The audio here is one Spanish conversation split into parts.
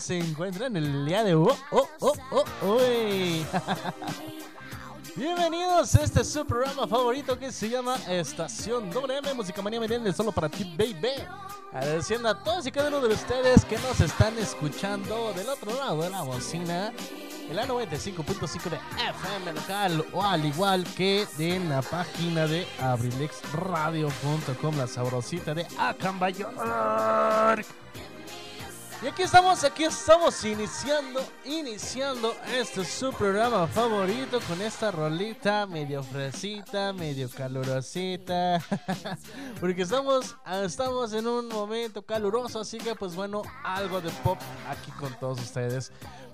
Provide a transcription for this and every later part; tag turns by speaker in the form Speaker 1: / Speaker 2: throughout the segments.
Speaker 1: Se encuentran el día de hoy? Oh, oh, oh, hoy? Bienvenidos a este su programa favorito que se llama Estación WM Música Manía Millennial solo para ti, baby. Agradeciendo a todos y cada uno de ustedes que nos están escuchando del otro lado de la bocina, en la 95.5 de FM local o al igual que en la página de abrilexradio.com, la sabrosita de Acambayor. Y aquí estamos, aquí estamos iniciando, iniciando este su programa favorito con esta rolita medio fresita, medio calurosita. Porque estamos, estamos en un momento caluroso, así que pues bueno, algo de pop aquí con todos ustedes.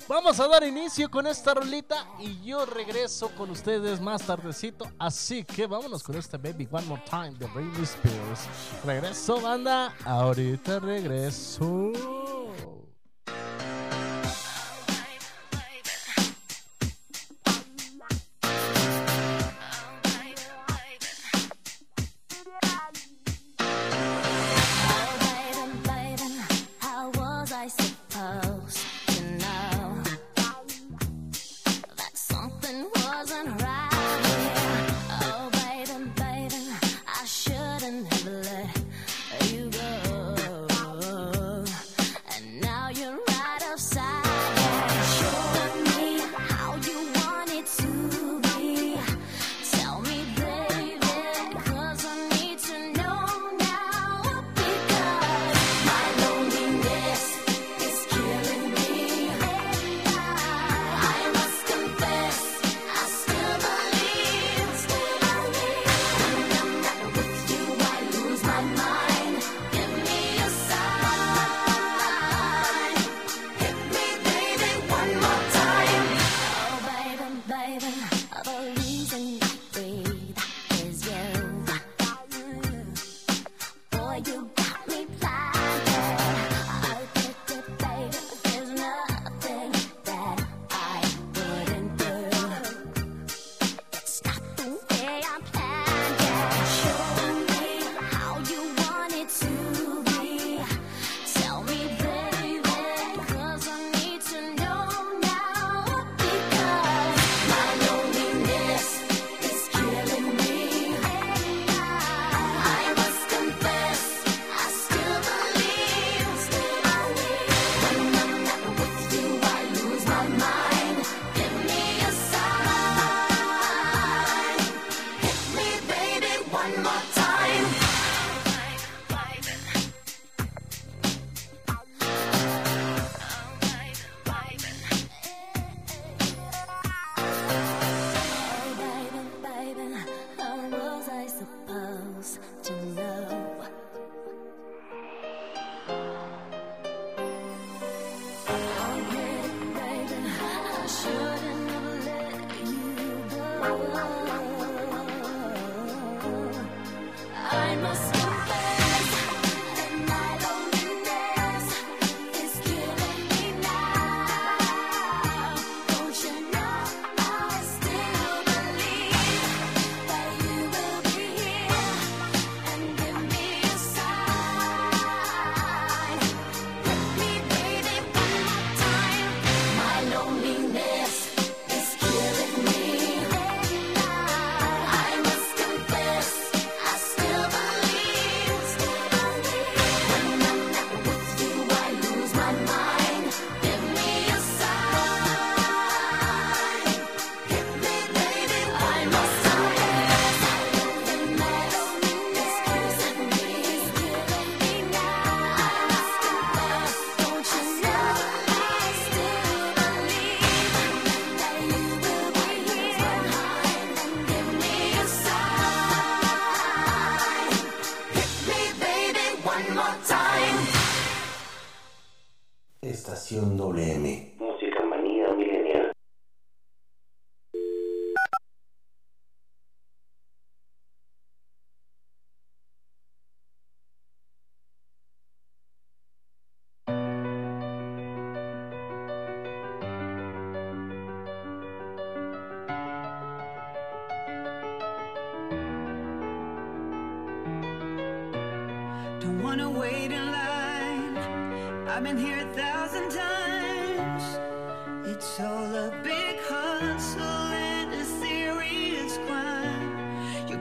Speaker 1: Vamos a dar inicio con esta rolita y yo regreso con ustedes más tardecito. Así que vámonos con este Baby One More Time de Britney Spears. Regreso, banda. Ahorita regreso.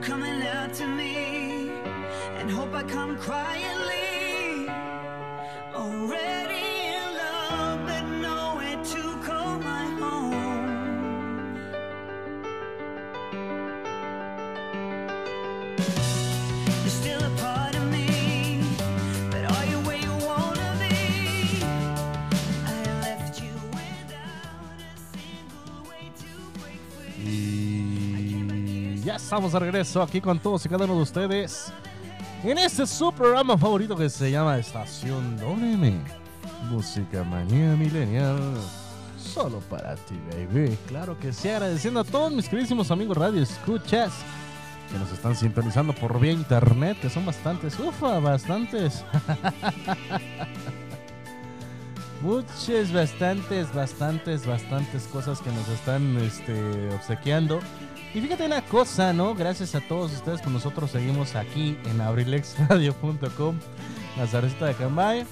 Speaker 2: Coming out to me and hope I come quietly.
Speaker 3: Estamos de regreso aquí con todos y cada uno de ustedes en este su programa favorito que se llama Estación WM. Música manía milenial. Solo para ti, baby. Claro que sí, agradeciendo a todos mis queridísimos amigos radio escuchas que nos están sintonizando por vía internet, que son bastantes, ufa, bastantes. Muchas, bastantes, bastantes, bastantes cosas que nos están este, obsequiando. Y fíjate una cosa, ¿no? Gracias a todos ustedes, con nosotros seguimos aquí en abrilexradio.com, la cervecita de Cambay.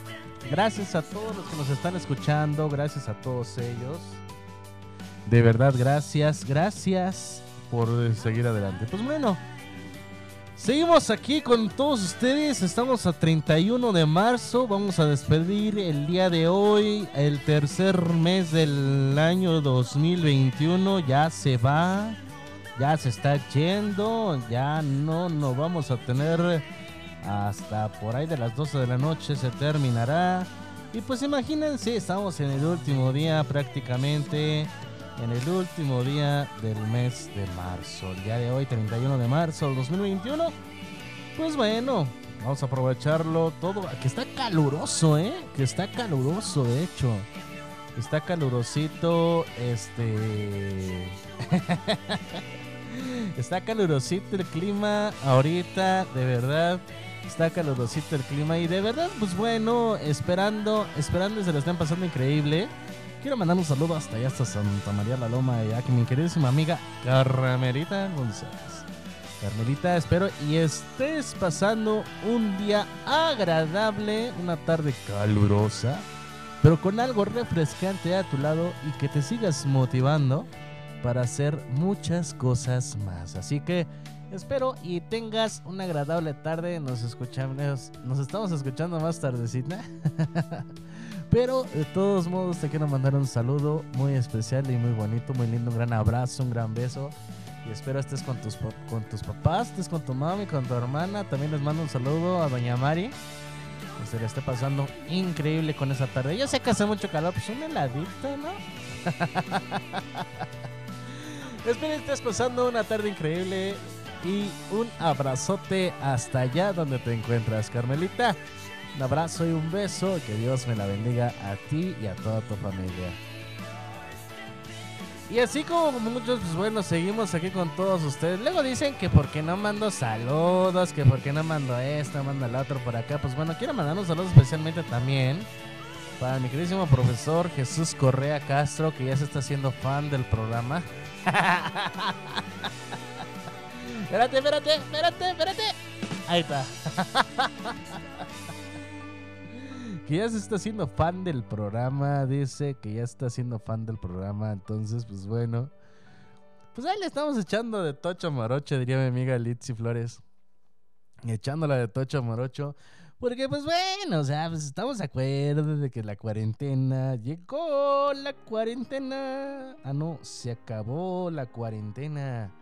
Speaker 3: Gracias a todos los que nos están escuchando, gracias a todos ellos. De verdad, gracias, gracias por seguir adelante. Pues bueno, seguimos aquí con todos ustedes. Estamos a 31 de marzo. Vamos a despedir el día de hoy, el tercer mes del año 2021. Ya se va, ya se está yendo. Ya no nos vamos a tener hasta por ahí de las 12 de la noche. Se terminará. Y pues imagínense, estamos en el último día prácticamente en el último día del mes de marzo. El día de hoy, 31 de marzo del 2021. Pues bueno, vamos a aprovecharlo todo. Que está caluroso, ¿eh? Que está caluroso, de hecho. Está calurosito, este... está calurosito el clima ahorita, de verdad. Está calurosito el clima y de verdad, pues bueno, esperando, esperando y se lo estén pasando increíble. Quiero mandar un saludo hasta allá, hasta Santa María la Loma, ya que mi queridísima amiga Carmelita González. Carmelita, espero y estés pasando un día agradable, una tarde calurosa, pero con algo refrescante a tu lado y que te sigas motivando para hacer muchas cosas más. Así que espero y tengas una agradable tarde. Nos escuchamos, nos estamos escuchando más tardecita. Pero de todos modos te quiero mandar un saludo muy especial y muy bonito, muy lindo, un gran abrazo, un gran beso. Y espero estés con tus, con tus papás, estés con tu mami, con tu hermana. También les mando un saludo a doña Mari. Que se le esté pasando increíble con esa tarde. Yo sé que hace mucho calor, pues un heladito, ¿no? Espero que estés pasando una tarde increíble y un abrazote hasta allá donde te encuentras, Carmelita. Un abrazo y un beso. Que Dios me la bendiga a ti y a toda tu familia. Y así como muchos, pues bueno, seguimos aquí con todos ustedes. Luego dicen que por qué no mando saludos, que por qué no mando esto, mando el otro por acá. Pues bueno, quiero mandar un saludo especialmente también para mi queridísimo profesor Jesús Correa Castro, que ya se está haciendo fan del programa. Espérate, espérate, espérate, espérate. Ahí está. que ya se está haciendo fan del programa, dice que ya está siendo fan del programa, entonces pues bueno. Pues ahí le estamos echando de tocho morocho, diría mi amiga Litzy Flores. Echándola de tocho morocho. Porque pues bueno, o sea, pues estamos de acuerdo de que la cuarentena llegó, la cuarentena. Ah, no, se acabó la cuarentena.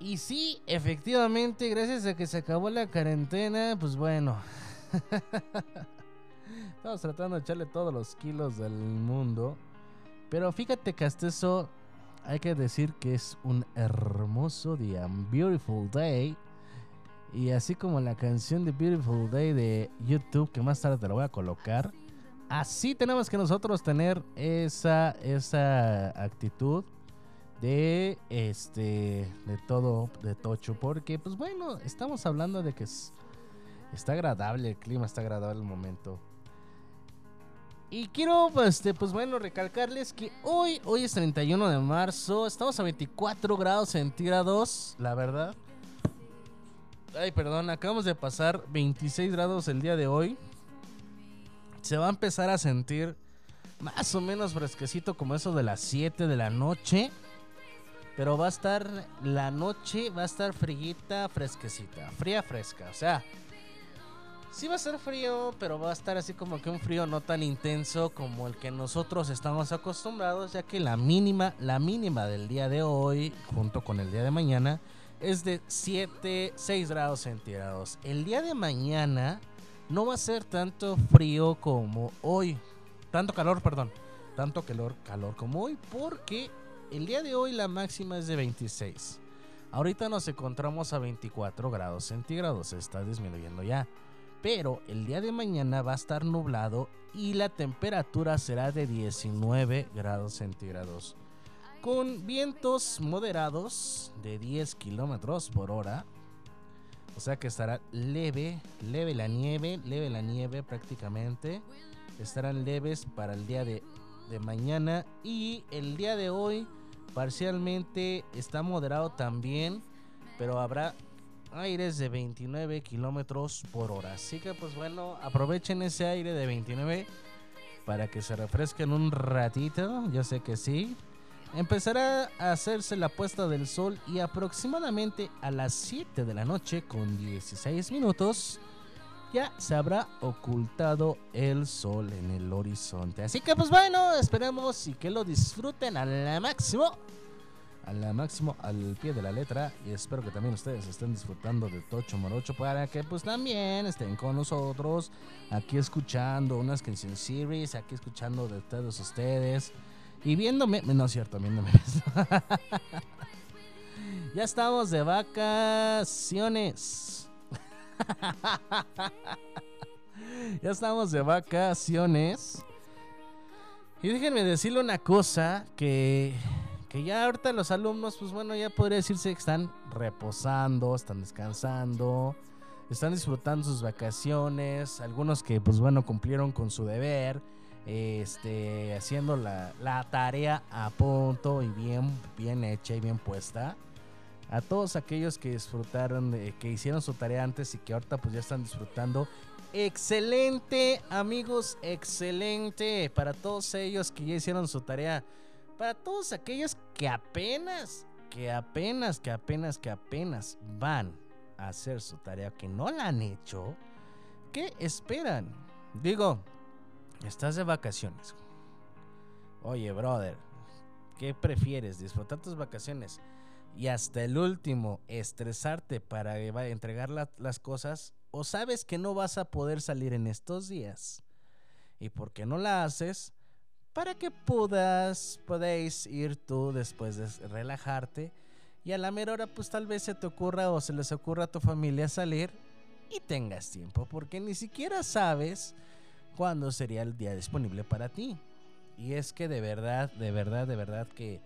Speaker 3: Y sí, efectivamente, gracias a que se acabó la cuarentena, pues bueno. Estamos tratando de echarle todos los kilos del mundo. Pero fíjate que hay que decir que es un hermoso día, un beautiful day. Y así como la canción de Beautiful Day de YouTube, que más tarde te la voy a colocar, así tenemos que nosotros tener esa, esa actitud de este de todo de tocho porque pues bueno estamos hablando de que es- está agradable el clima está agradable el momento. Y quiero pues, este, pues bueno recalcarles que hoy hoy es 31 de marzo estamos a 24 grados centígrados la verdad ay perdón acabamos de pasar 26 grados el día de hoy se va a empezar a sentir más o menos fresquecito como eso de las 7 de la noche. Pero va a estar la noche, va a estar friguita, fresquecita, fría, fresca. O sea, sí va a ser frío, pero va a estar así como que un frío no tan intenso como el que nosotros estamos acostumbrados, ya que la mínima, la mínima del día de hoy, junto con el día de mañana, es de 7, 6 grados centígrados. El día de mañana no va a ser tanto frío como hoy. Tanto calor, perdón. Tanto calor, calor como hoy, porque el día de hoy la máxima es de 26. Ahorita nos encontramos a 24 grados centígrados, se está disminuyendo ya. Pero el día de mañana va a estar nublado y la temperatura será de 19 grados centígrados. Con vientos moderados de 10 kilómetros por hora. O sea que estará leve, leve la nieve, leve la nieve prácticamente. Estarán leves para el día de, mañana y el día de hoy parcialmente está moderado también, pero habrá aires de 29 kilómetros por hora. Así que pues bueno, aprovechen ese aire de 29 para que se refresquen un ratito, yo sé que sí. Empezará a hacerse la puesta del sol y aproximadamente a las 7 de la noche con 16 minutos ya se habrá ocultado el sol en el horizonte. Así que pues bueno, esperemos y que lo disfruten al máximo. Al máximo, al pie de la letra. Y espero que también ustedes estén disfrutando de Tocho Morocho para que pues también estén con nosotros aquí escuchando unas canción series, aquí escuchando de todos ustedes. Y viéndome, no es cierto, viéndome. ya estamos de vacaciones. ya estamos de vacaciones. Y déjenme decirle una cosa que, que ya ahorita los alumnos, pues bueno, ya podría decirse que están reposando, están descansando, están disfrutando sus vacaciones, algunos que pues bueno cumplieron con su deber, este, haciendo la, tarea a punto y bien, bien hecha y bien puesta. A todos aquellos que disfrutaron, que hicieron su tarea antes y que ahorita pues ya están disfrutando. Excelente, amigos, excelente. Para todos ellos que ya hicieron su tarea. Para todos aquellos que apenas, que apenas, que apenas, que apenas van a hacer su tarea, que no la han hecho. ¿Qué esperan? Digo, estás de vacaciones. Oye, brother, ¿qué prefieres? ¿Disfrutar tus vacaciones? y hasta el último estresarte para entregar la- las cosas o sabes que no vas a poder salir en estos días y por qué no la haces para que puedas podéis ir tú después de relajarte y a la mera hora pues tal vez se te ocurra o se les ocurra a tu familia salir y tengas tiempo porque ni siquiera sabes cuándo sería el día disponible para ti y es que de verdad de verdad de verdad que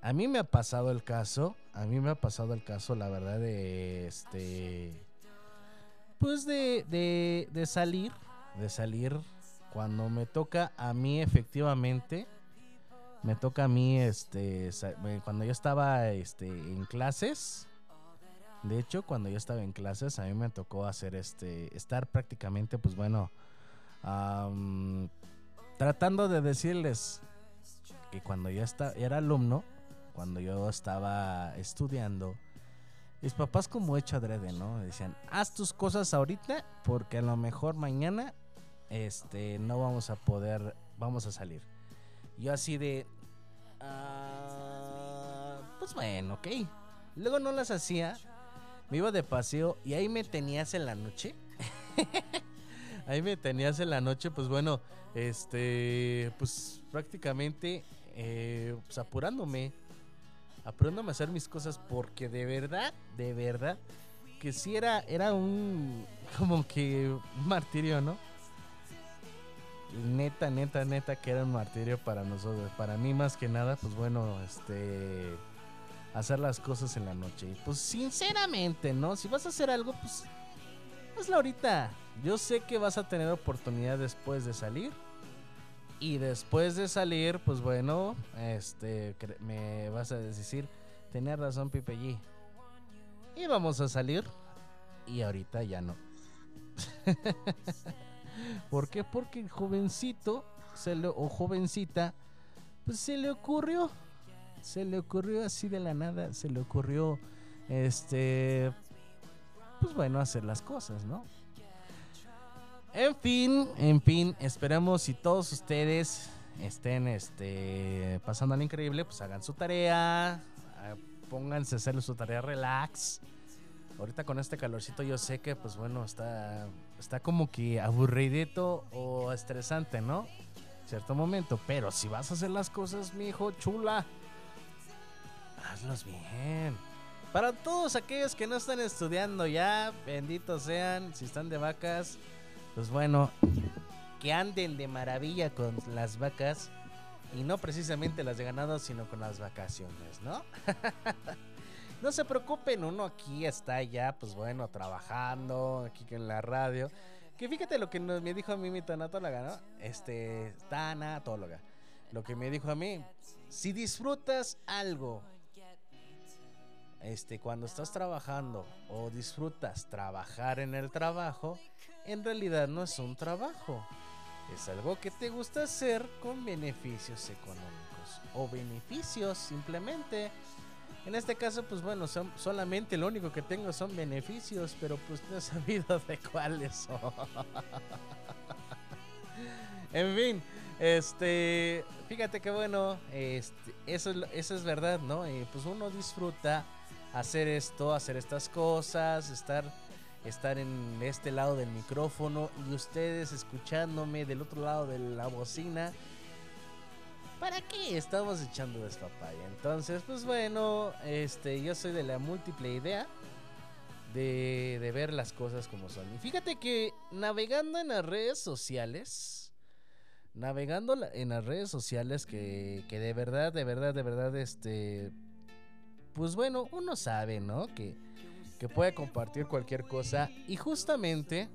Speaker 3: a mí me ha pasado el caso, a mí me ha pasado el caso, la verdad, de este. Pues de, de, de salir, de salir cuando me toca a mí efectivamente. Me toca a mí, este, eh, cuando yo estaba este, en clases. De hecho, cuando yo estaba en clases, a mí me tocó hacer este, estar prácticamente, pues bueno, tratando de decirles que cuando yo esta- era alumno, cuando yo estaba estudiando, mis papás como hecho adrede, ¿no? Decían, haz tus cosas ahorita porque a lo mejor mañana este, no vamos a poder, vamos a salir. Yo así de, "Ah, pues bueno, ok. Luego no las hacía, me iba de paseo y ahí me tenías en la noche. ahí me tenías en la noche, pues bueno, este, pues prácticamente, eh, pues apurándome, apurándome a hacer mis cosas porque de verdad, de verdad, que sí era, era un, como que un martirio, ¿no? neta, neta, neta que era un martirio para nosotros. Para mí más que nada, pues bueno, este hacer las cosas en la noche. Y pues sinceramente, ¿no? Si vas a hacer algo, pues hazlo ahorita. Yo sé que vas a tener oportunidad después de salir. Y después de salir, pues bueno, este me vas a decir, tenía razón Pipe G. Y vamos a salir. Y ahorita ya no. ¿Por qué? Porque el jovencito se le, o jovencita, pues se le ocurrió. Se le ocurrió así de la nada. Se le ocurrió, este, pues bueno, hacer las cosas, ¿no? En fin, en fin, esperamos si todos ustedes estén este, pasando al increíble, pues hagan su tarea, ah, pónganse a hacer su tarea relax. Ahorita con este calorcito yo sé que pues bueno, está, está como que aburridito o estresante, ¿no? Cierto momento, pero si vas a hacer las cosas, mi hijo chula, hazlos bien. Para todos aquellos que no están estudiando ya, benditos sean, si están de vacas, pues bueno, que anden de maravilla con las vacas y no precisamente las de ganado, sino con las vacaciones, ¿no? no se preocupen, uno aquí está ya, pues bueno, trabajando aquí en la radio. Que fíjate lo que me dijo a mí mi tanatóloga, ¿no? Este, tanatóloga. Lo que me dijo a mí, si disfrutas algo, este, cuando estás trabajando o disfrutas trabajar en el trabajo, en realidad no es un trabajo. Es algo que te gusta hacer con beneficios económicos o beneficios simplemente. En este caso, pues bueno, son, solamente lo único que tengo son beneficios, pero pues no he sabido de cuáles son. en fin, este, fíjate que bueno, este, eso, eso es verdad, ¿no? Y pues uno disfruta hacer esto, hacer estas cosas, estar, estar en este lado del micrófono y ustedes escuchándome del otro lado de la bocina. ¿Para qué estamos echando despapaya? Entonces, pues bueno, este, yo soy de la múltiple idea de, de ver las cosas como son. Y fíjate que navegando en las redes sociales, navegando en las redes sociales que, que de verdad, de verdad, de verdad, este, pues bueno, uno sabe, ¿no? Que, que puede compartir cualquier cosa y justamente,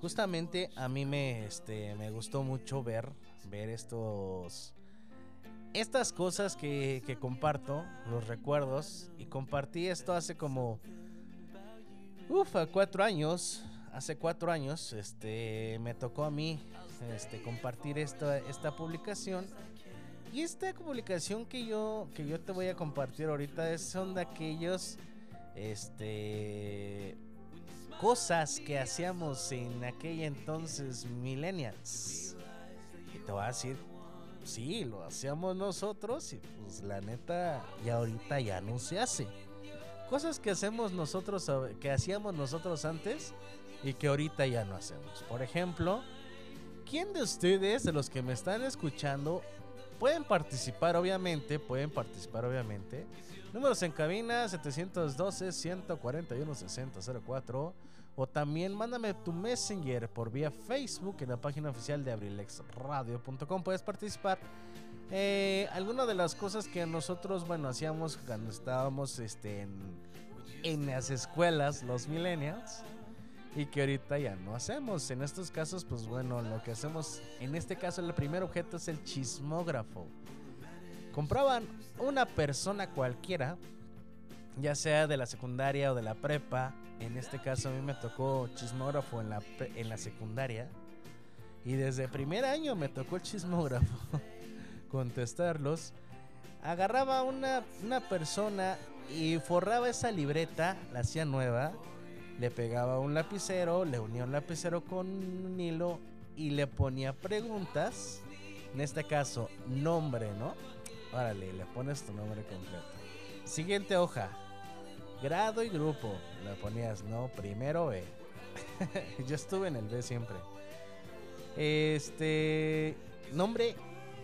Speaker 3: justamente a mí me, este, me gustó mucho ver, ver estos, estas cosas que, que comparto, los recuerdos y compartí esto hace como, ufa, cuatro años. Hace cuatro años, este, me tocó a mí, este, compartir esta, esta publicación y esta publicación que yo, que yo te voy a compartir ahorita es, son de aquellos este, cosas que hacíamos en aquella entonces millennials. Y te voy a decir, sí, lo hacíamos nosotros y pues la neta ya ahorita ya no se hace. Cosas que hacemos nosotros, que hacíamos nosotros antes y que ahorita ya no hacemos. Por ejemplo, ¿quién de ustedes, de los que me están escuchando, pueden participar obviamente, pueden participar obviamente. Números en cabina 712-141-6004 o también mándame tu messenger por vía Facebook en la página oficial de abrilexradio.com. Puedes participar. Eh, alguna de las cosas que nosotros, bueno, hacíamos cuando estábamos este, en, en las escuelas, los millennials, y que ahorita ya no hacemos. En estos casos, pues bueno, lo que hacemos, en este caso, el primer objeto es el chismógrafo. Compraban una persona cualquiera, ya sea de la secundaria o de la prepa. En este caso, a mí me tocó chismógrafo en la, en la secundaria. Y desde primer año me tocó el chismógrafo. Contestarlos. Agarraba una, una persona y forraba esa libreta, la hacía nueva le pegaba un lapicero, le unía un lapicero con un hilo y le ponía preguntas. En este caso, nombre, ¿no? Órale, le pones tu nombre completo. Siguiente hoja. Grado y grupo. Le ponías, no, primero B. Yo estuve en el B siempre. Este. Nombre,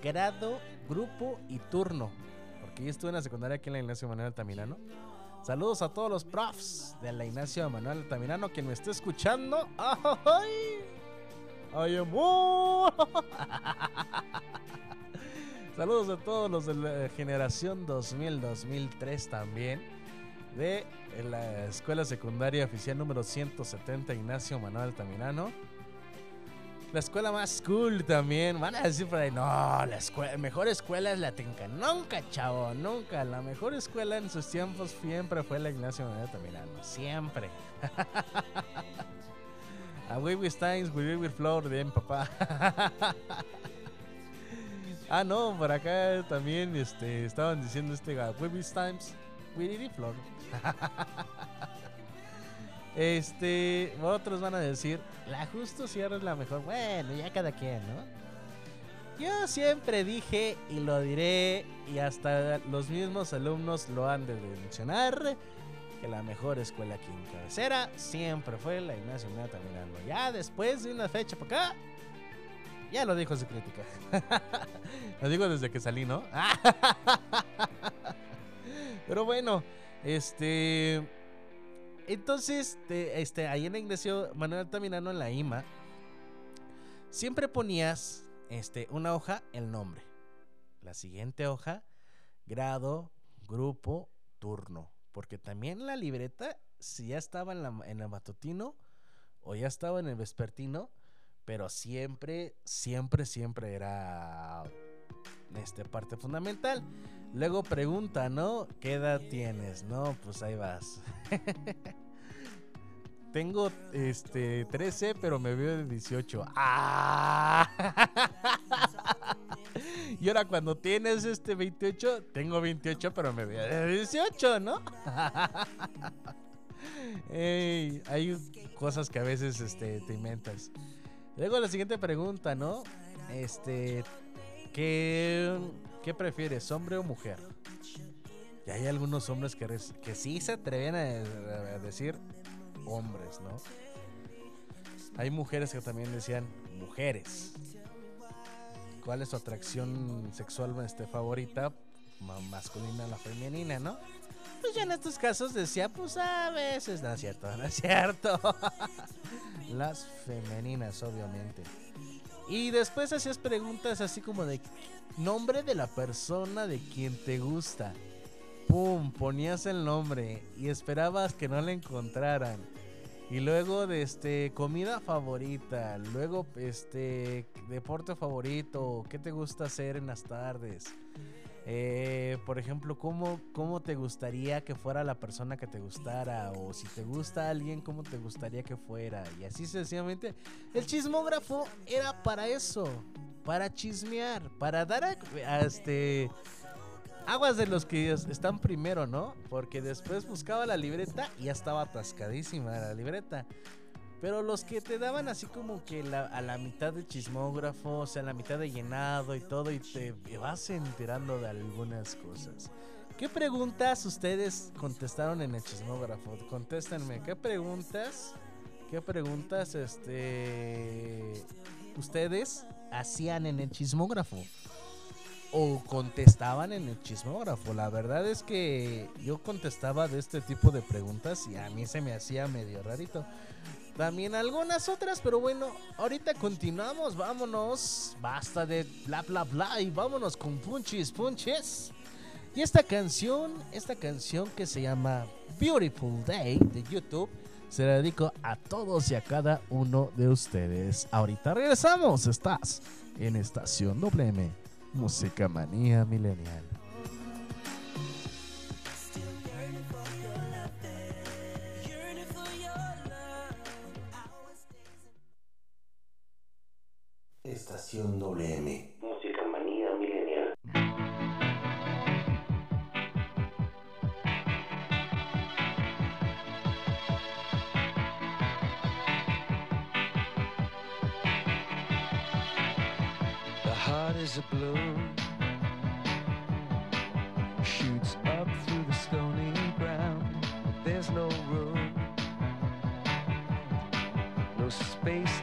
Speaker 3: grado, grupo y turno. Porque yo estuve en la secundaria aquí en la Ignacio Manuel Altamirano. Saludos a todos los profs de la Ignacio Manuel Altamirano quien me esté escuchando. ¡Ay! I am one. Saludos a todos los de la generación 2000-2003 también. De la escuela secundaria oficial número 170 Ignacio Manuel Altamirano. La escuela más cool también. Van a decir por ahí, no, la escuela, mejor escuela es la Tinca. Nunca, chavo, nunca. La mejor escuela en sus tiempos siempre fue la Ignacio Manuel Altamirano. Siempre. A Way with Steins, We with Floor, bien papá. ah, no, por acá también este, estaban diciendo este We with Times, We with Floor. este, otros van a decir, la Justo Sierra es la mejor. Bueno, ya cada quien, ¿no? Yo siempre dije y lo diré, y hasta los mismos alumnos lo han de mencionar que la mejor escuela aquí en cabecera siempre fue la Ignacio Manuel Altamirano. Ya después de una fecha por acá, ya lo dijo su crítica. lo digo desde que salí, ¿no? Pero bueno, este. Entonces, te- este, ahí en la Manuel Altamirano, en la IMA, siempre ponías este, una hoja, el nombre. La siguiente hoja, grado, grupo, turno. Porque también la libreta, si ya estaba en, la, en el matutino o ya estaba en el vespertino, pero siempre, siempre, siempre era este, parte fundamental. Luego pregunta, ¿no? ¿Qué edad tienes? No, pues ahí vas. Tengo este 13, pero me veo de 18. ¡Ah! Y ahora cuando tienes este 28, tengo 28, pero me veo de 18, ¿no? Ey, hay cosas que a veces este, te inventas. Luego la siguiente pregunta, ¿no? Este, ¿qué, qué prefieres, hombre o mujer? Y hay algunos hombres que, que sí se atreven a, a decir hombres, ¿no? Hay mujeres que también decían mujeres. ¿Cuál es su atracción sexual este, favorita? Ma- masculina o la femenina, ¿no? Pues yo en estos casos decía, pues a veces, no es cierto, no es cierto. Las femeninas, obviamente. Y después hacías preguntas así como de nombre de la persona de quien te gusta. Pum, ponías el nombre y esperabas que no la encontraran. Y luego de este comida favorita, luego este deporte favorito, ¿qué te gusta hacer en las tardes? Eh, por ejemplo, ¿cómo, ¿cómo te gustaría que fuera la persona que te gustara? O si te gusta alguien, ¿cómo te gustaría que fuera? Y así sencillamente. El chismógrafo era para eso, para chismear, para dar a, este aguas de los que es- están primero, ¿no? Porque después buscaba la libreta y ya estaba atascadísima la libreta. Pero los que te daban así como que la- a la mitad de chismógrafo, o sea, la mitad de llenado y todo, y te vas enterando de algunas cosas. ¿Qué preguntas ustedes contestaron en el chismógrafo? Contéstenme, ¿qué preguntas? ¿Qué preguntas este ustedes hacían en el chismógrafo? o contestaban en el chismógrafo. La verdad es que yo contestaba de este tipo de preguntas y a mí se me hacía medio rarito. También algunas otras, pero bueno, ahorita continuamos, vámonos. Basta de bla bla bla y vámonos con punchis punches. Y esta canción, esta canción que se llama Beautiful Day de YouTube, se la dedico a todos y a cada uno de ustedes. Ahorita regresamos, estás en Estación WM. Música Manía Milenial.
Speaker 1: Estación WM. Música manía milenial.
Speaker 4: The heart is a balloon, shoots up through the stony ground. But there's no room, no space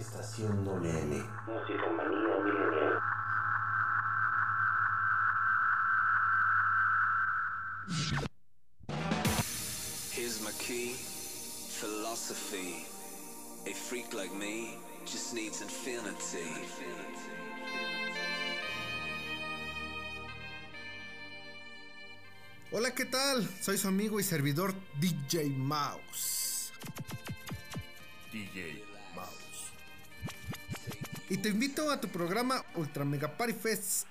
Speaker 1: Estación WM. Música manía milenial.
Speaker 5: Here's my key, philosophy. A freak like me just needs infinity.
Speaker 6: Hola, ¿qué tal? Soy su amigo y servidor DJ Mouse. DJ. Y te invito a tu programa Ultra Mega Party Fest.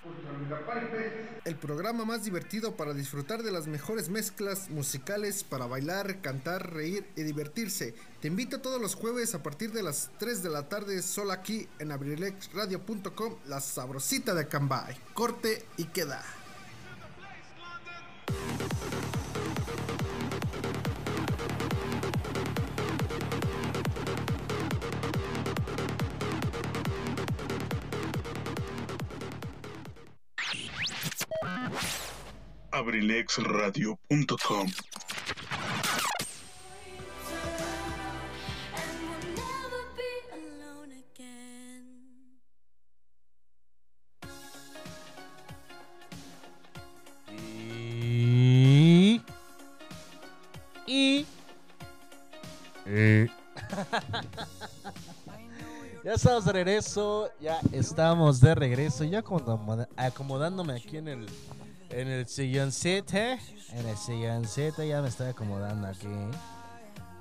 Speaker 6: El programa más divertido para disfrutar de las mejores mezclas musicales para bailar, cantar, reír y divertirse. Te invito todos los jueves a partir de las 3 de la tarde solo aquí en abrilexradio.com, la sabrosita de Cambay. Corte y queda.
Speaker 7: Again.
Speaker 3: Y. Y. ya estamos de regreso. Ya estamos de regreso. Ya acomodándome aquí en el. En el silloncito. En el silloncito ya me estoy acomodando aquí.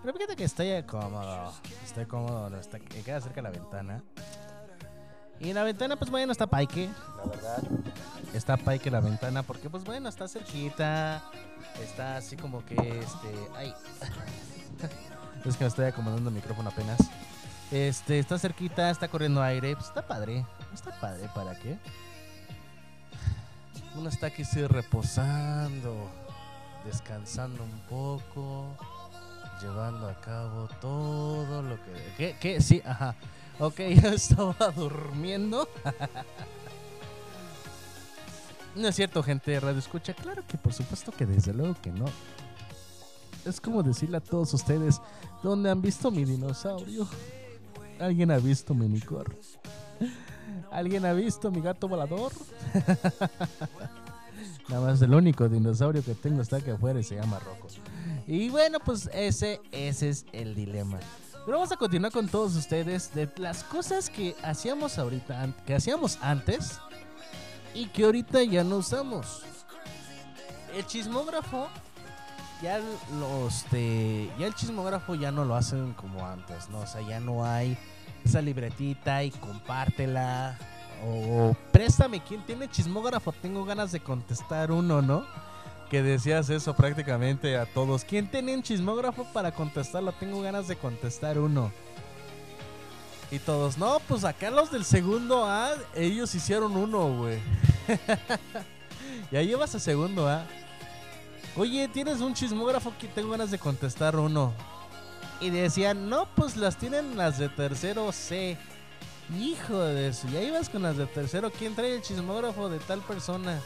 Speaker 3: Pero fíjate que estoy cómodo. Estoy cómodo. no Está, me queda cerca de la ventana. Y la ventana, pues bueno, está paique, la verdad. Está paique la ventana porque, pues bueno, está cerquita. Está así como que, este... Ay. es que me estoy acomodando el micrófono apenas. Este, está cerquita, está corriendo aire. Pues está padre. Está padre, ¿para qué? Uno está aquí sí reposando, descansando un poco, llevando a cabo todo lo que... ¿Qué? ¿Qué? Sí, ajá. Ok, yo estaba durmiendo. no es cierto, gente de Radio Escucha. Claro que por supuesto que desde luego que no. Es como decirle a todos ustedes, ¿dónde han visto mi dinosaurio? ¿Alguien ha visto mi unicornio? ¿Alguien ha visto mi gato volador? Nada más el único dinosaurio que tengo está aquí afuera y se llama Rocco. Y bueno, pues ese, ese es el dilema. Pero vamos a continuar con todos ustedes de las cosas que hacíamos ahorita, que hacíamos antes y que ahorita ya no usamos. El chismógrafo ya los este, ya el chismógrafo ya no lo hacen como antes, ¿no? O sea, ya no hay esa libretita y compártela o préstame quién tiene chismógrafo, tengo ganas de contestar uno, ¿no? Que decías eso prácticamente a todos. ¿Quién tiene un chismógrafo para contestarlo? Tengo ganas de contestar uno. Y todos, no, pues acá los del segundo A, ellos hicieron uno, güey. ya llevas a segundo A. Oye, ¿tienes un chismógrafo que tengo ganas de contestar uno? Y decían, no, pues las tienen las de tercero C. Hijo de eso, ya ibas con las de tercero. ¿Quién trae el chismógrafo de tal persona?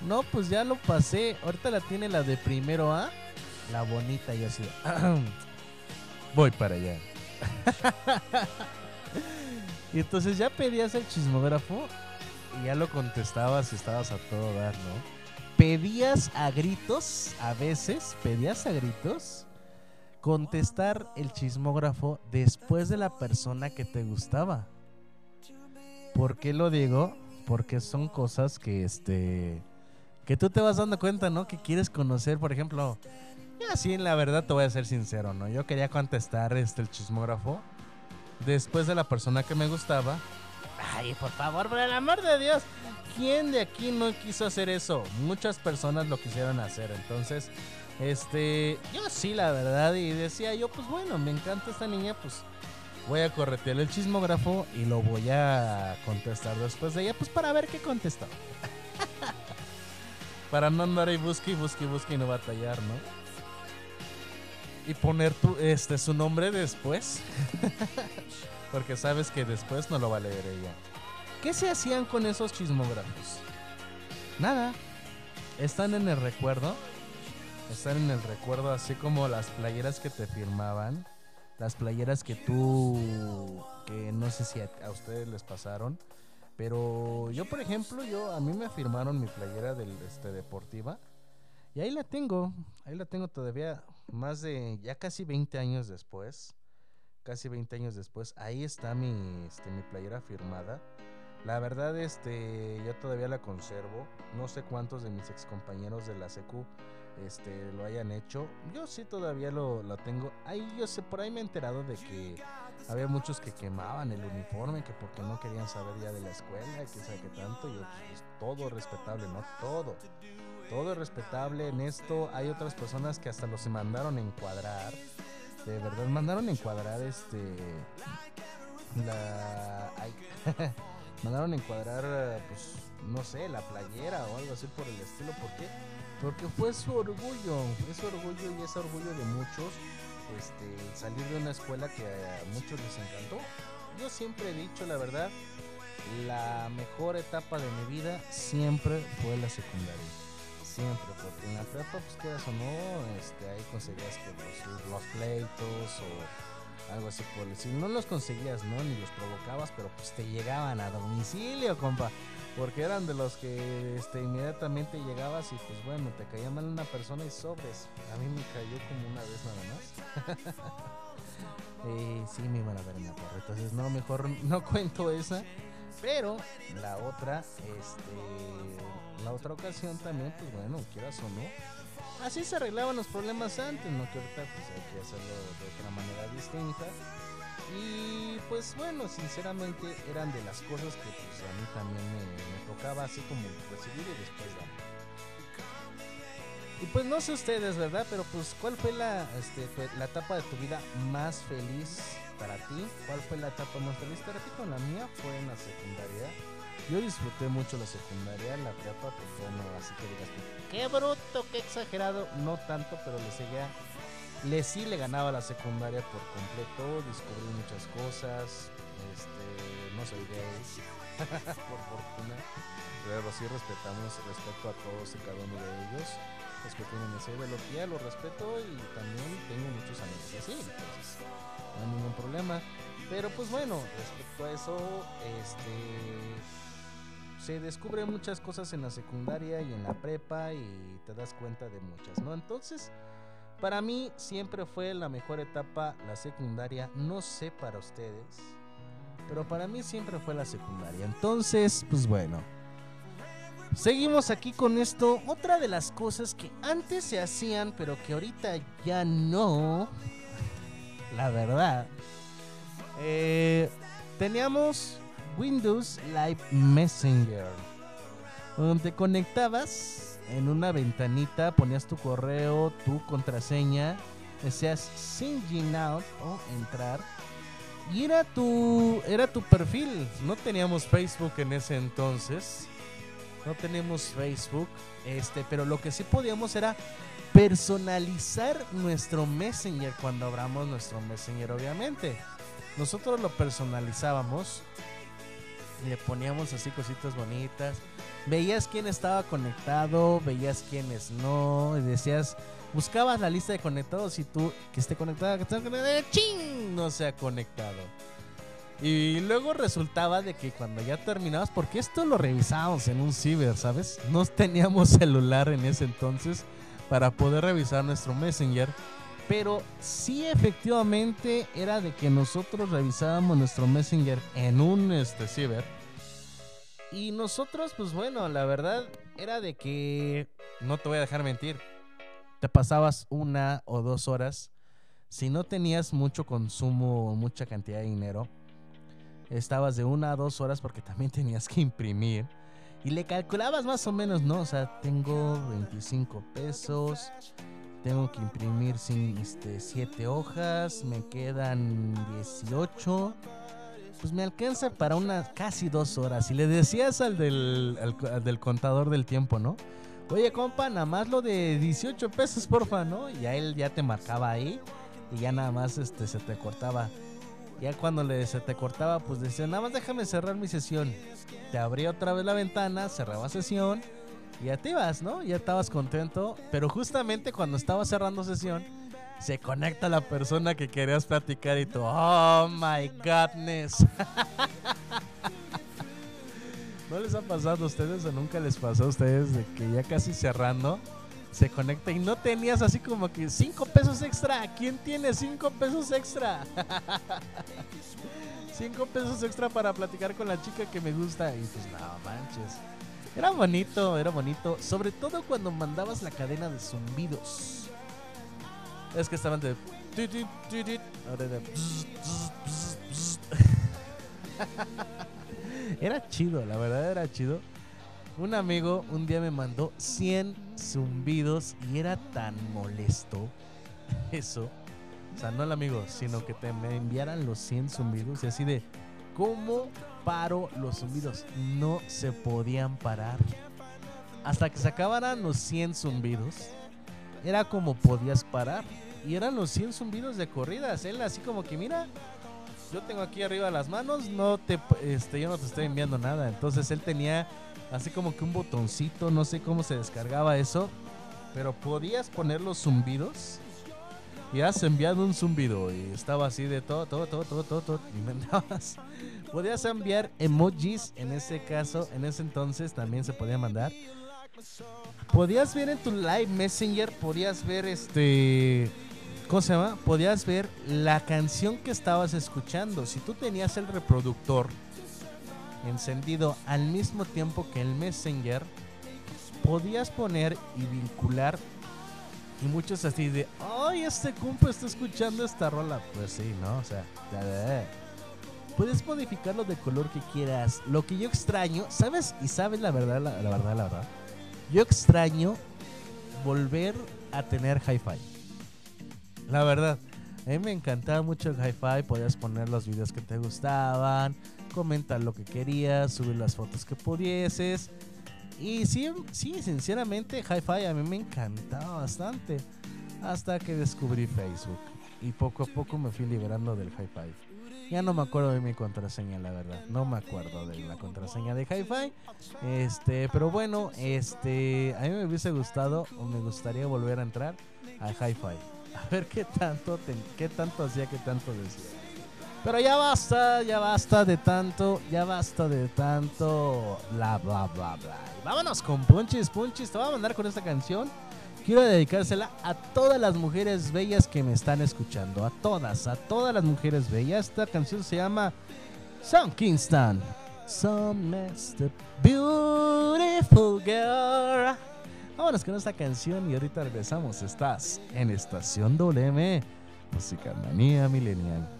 Speaker 3: No, pues ya lo pasé. Ahorita la tiene la de primero A. La bonita, y así. Voy para allá. y entonces ya pedías el chismógrafo y ya lo contestabas y estabas a todo dar, ¿no? Pedías a gritos, a veces, pedías a gritos contestar el chismógrafo después de la persona que te gustaba. ¿Por qué lo digo? Porque son cosas que este que tú te vas dando cuenta, ¿no? Que quieres conocer, por ejemplo, ya sí, la verdad te voy a ser sincero, ¿no? Yo quería contestar este el chismógrafo después de la persona que me gustaba. Ay, por favor, por el amor de Dios, ¿quién de aquí no quiso hacer eso? Muchas personas lo quisieron hacer, entonces este, yo sí, la verdad, y decía yo, pues bueno, me encanta esta niña, pues voy a corretear el chismógrafo y lo voy a contestar después de ella, pues para ver qué contesta. para no andar ahí busque y busque y busque y no batallar, ¿no? Y poner tu, este, su nombre después. Porque sabes que después no lo va a leer ella. ¿Qué se hacían con esos chismógrafos? Nada. Están en el recuerdo están en el recuerdo, así como las playeras que te firmaban, las playeras que tú que no sé si a, ustedes les pasaron. Pero yo, por ejemplo, yo a mí me firmaron mi playera del este deportiva y ahí la tengo, ahí la tengo todavía más de ya casi 20 años después. Casi 20 años después, ahí está mi este mi playera firmada. La verdad este yo todavía la conservo. No sé cuántos de mis ex compañeros de la secu este lo hayan hecho. Yo sí todavía lo, lo tengo. Ahí yo sé por ahí me he enterado de que había muchos que quemaban el uniforme, que porque no querían saber ya de la escuela, que sabe que tanto. Yo, pues, todo respetable, ¿no? Todo. Todo es respetable en esto. Hay otras personas que hasta los mandaron encuadrar. De verdad, mandaron encuadrar este. La. mandaron encuadrar, pues, no sé, la playera o algo así por el estilo. ¿Por qué? Porque fue su orgullo. Fue su orgullo y es orgullo de muchos este, salir de una escuela que a muchos les encantó. Yo siempre he dicho la verdad, la mejor etapa de mi vida siempre fue la secundaria. Siempre, porque en la prepa, pues quieras o no, este, ahí conseguías que los, los pleitos o algo así por estilo. No los conseguías, ¿no? Ni los provocabas, pero pues te llegaban a domicilio, compa. Porque eran de los que este, inmediatamente llegabas y pues bueno, te caía mal una persona y sobres. A mí me cayó como una vez nada más. Eh, sí, me iban a ver en la torre. Entonces, no, mejor no cuento esa. Pero la otra, este, la otra ocasión también, pues bueno, quieras o no. Así se arreglaban los problemas antes, ¿no? Que ahorita pues hay que hacerlo de otra manera distinta. Y pues bueno, sinceramente eran de las cosas que pues a mí también me, tocaba así como recibir y después dar. Y pues no sé ustedes, ¿verdad? Pero pues ¿cuál fue la, este, la etapa de tu vida más feliz para ti? ¿Cuál fue la etapa más feliz para ti? Con la mía fue en la secundaria. Yo disfruté mucho la secundaria, la prepa, pues bueno, así que digas, qué bruto, qué exagerado. No tanto, pero le seguía le sí le ganaba la secundaria por completo, descubrí muchas cosas, este, no soy gay, por fortuna, pero sí respetamos respeto a todos y cada uno de ellos, los que tienen esa ideología, lo respeto y también tengo muchos amigos así, entonces no hay ningún problema, pero pues bueno, respecto a eso, este se descubren muchas cosas en la secundaria y en la prepa y te das cuenta de muchas, ¿no? Entonces, para mí siempre fue la mejor etapa la secundaria, no sé para ustedes, pero para mí siempre fue la secundaria. Entonces, pues bueno. Seguimos aquí con esto. Otra de las cosas que antes se hacían, pero que ahorita ya no. La verdad. eh, teníamos Windows Live Messenger. Donde conectabas en una ventanita, ponías tu correo, tu contraseña, decías sign out o entrar. Y era tu, era tu perfil. No teníamos Facebook en ese entonces. No tenemos Facebook. Este, pero lo que sí podíamos era personalizar nuestro Messenger cuando abramos nuestro Messenger, obviamente. Nosotros lo personalizábamos. Le poníamos así cositas bonitas. Veías quién estaba conectado, veías quiénes no. Y decías, buscabas la lista de conectados y tú, que esté conectada, que esté conectada, ¡ching! No se ha conectado. Y luego resultaba de que cuando ya terminabas, porque esto lo revisábamos en un ciber, ¿sabes? No teníamos celular en ese entonces para poder revisar nuestro Messenger. Pero sí efectivamente era de que nosotros revisábamos nuestro Messenger en un este, ciber. Y nosotros, pues bueno, la verdad era de que, no te voy a dejar mentir, te pasabas una o dos horas. Si no tenías mucho consumo, mucha cantidad de dinero, estabas de una a dos horas porque también tenías que imprimir. Y le calculabas más o menos, ¿no? O sea, tengo 25 pesos, tengo que imprimir 7 este, siete hojas, me quedan 18. Pues me alcanza para unas casi dos horas. Y le decías al del, al- del contador del tiempo, ¿no? Oye, compa, nada más lo de 18 pesos, porfa, ¿no? Y a él ya te marcaba ahí y ya nada más este, se te cortaba. Ya cuando le, se te cortaba, pues decía, nada más déjame cerrar mi sesión. Te abría otra vez la ventana, cerraba sesión ya te ibas, ¿no? Ya estabas contento. Pero justamente cuando estaba cerrando sesión, Se conecta la persona que querías platicar y tú, oh my godness. ¿No les ha pasado a ustedes o nunca les pasó a ustedes de que ya casi cerrando se conecta y no tenías así como que cinco pesos extra? ¿Quién tiene cinco pesos extra? Cinco pesos extra para platicar con la chica que me gusta. Y pues no manches. Era bonito, era bonito. Sobre todo cuando mandabas la cadena de zumbidos. Es que estaban de. Era chido, la verdad era chido. Un amigo un día me mandó 100 zumbidos y era tan molesto eso. O sea, no el amigo, sino que te me enviaran los 100 zumbidos y así de, ¿cómo paro los zumbidos? No se podían parar. Hasta que se acabaran los 100 zumbidos, era como podías parar. Y eran los 100 zumbidos de corridas. Él así como que, mira, yo tengo aquí arriba las manos, no te, este, yo no te estoy enviando nada. Entonces él tenía así como que un botoncito, no sé cómo se descargaba eso, pero podías poner los zumbidos y has enviado un zumbido y estaba así de todo, todo, todo, todo, todo, todo y mandabas. Podías enviar emojis en ese caso, en ese entonces también se podía mandar. Podías ver en tu live messenger, podías ver este ¿Cómo se llama? Podías ver la canción que estabas escuchando. Si tú tenías el reproductor encendido al mismo tiempo que el Messenger, podías poner y vincular. Y muchos así de, ¡ay, este compa está escuchando esta rola! Pues sí, ¿no? O sea. Puedes modificarlo de color que quieras. Lo que yo extraño, ¿sabes? Y sabes la verdad, la, la verdad, la verdad. Yo extraño volver a tener hi-fi. La verdad, a mí me encantaba mucho el hi-fi. Podías poner los videos que te gustaban, comentar lo que querías, subir las fotos que pudieses. Y sí, sí, sinceramente, hi-fi a mí me encantaba bastante. Hasta que descubrí Facebook. Y poco a poco me fui liberando del hi-fi. Ya no me acuerdo de mi contraseña, la verdad. No me acuerdo de la contraseña de hi-fi. Este, pero bueno, este, a mí me hubiese gustado o me gustaría volver a entrar a hi-fi. A ver qué tanto, te- qué tanto hacía, qué tanto decía. Pero ya basta, ya basta de tanto, ya basta de tanto, bla, bla, bla, bla. Vámonos con Punchis, Punchis. Te voy a mandar con esta canción. Quiero dedicársela a todas las mujeres bellas que me están escuchando. A todas, a todas las mujeres bellas. Esta canción se llama Sam Kingston. Some Mr. Beautiful Girl. Vámonos con esta canción y ahorita regresamos. Estás en Estación WM, Música Manía Millennial.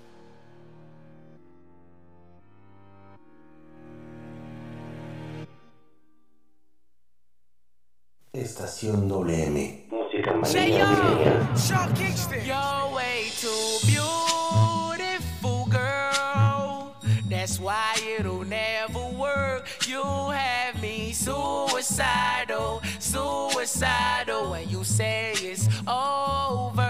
Speaker 8: Estación WM. Música
Speaker 9: Say
Speaker 8: manía
Speaker 9: yo,
Speaker 8: millennial.
Speaker 9: Sean Kingston. You're way too beautiful, girl. That's why it'll never work. You have me suicidal, suicidal. When you say it's over,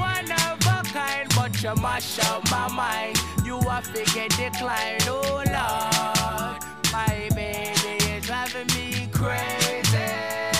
Speaker 9: you mash up my mind. You are figure decline. Oh, Lord. My baby is driving me crazy.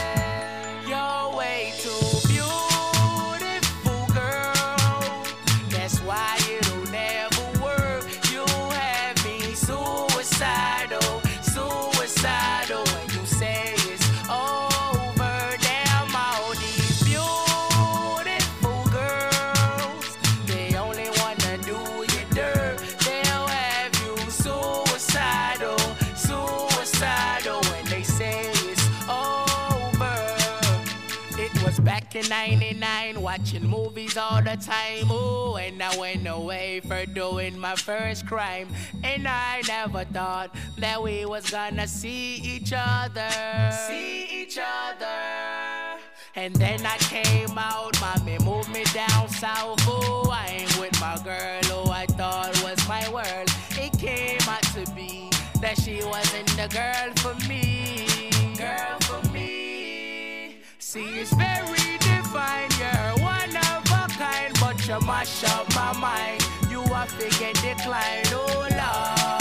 Speaker 9: In 99, watching movies all the time. Ooh, and I went away for doing my first crime. And I never thought that we was gonna see each other. See each other. And then I came out, mommy moved me down south. Ooh, I ain't with my girl who I thought was my world. It came out to be that she wasn't the girl for me. Girl for me. See, it's very divine. You're one of a kind, but you mash up my mind. You are figure decline, oh Lord.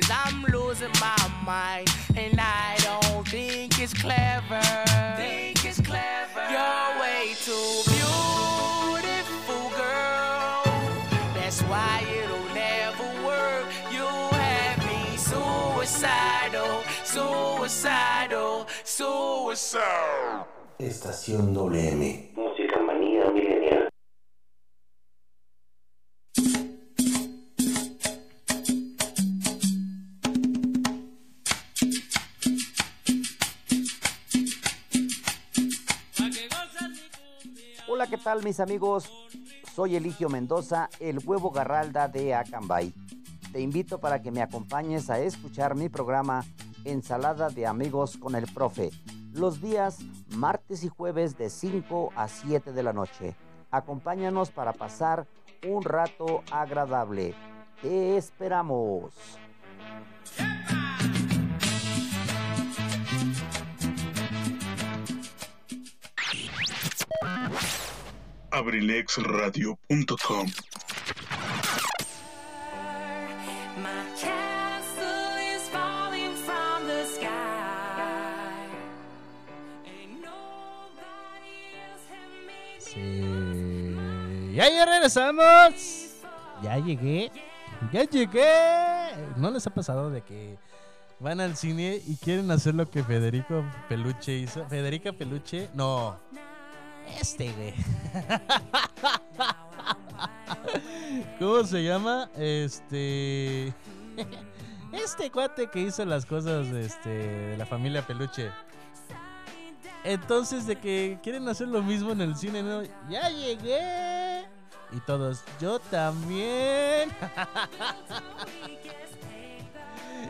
Speaker 9: I'm losing my mind, and I don't think it's clever. Think it's clever. You're way too beautiful, girl. That's why it'll never work. You have me suicidal, suicidal, suicidal.
Speaker 1: Estación WM. Música manía milenial.
Speaker 10: ¿Qué tal mis amigos? Soy Eligio Mendoza, el huevo garralda de Acambay. Te invito para que me acompañes a escuchar mi programa Ensalada de Amigos con el Profe, los días martes y jueves de 5 a 7 de la noche. Acompáñanos para pasar un rato agradable. Te esperamos.
Speaker 7: Made
Speaker 3: Sí. Ya, ya regresamos. Ya llegué. Ya llegué. ¿No les ha pasado de que van al cine y quieren hacer lo que Federico Peluche hizo? Federica Peluche, no. Este, güey. ¿Cómo se llama? Este. Este cuate que hizo las cosas este, de la familia Peluche. Entonces, de que quieren hacer lo mismo en el cine, ¿no? ¡Ya llegué! Y todos, yo también.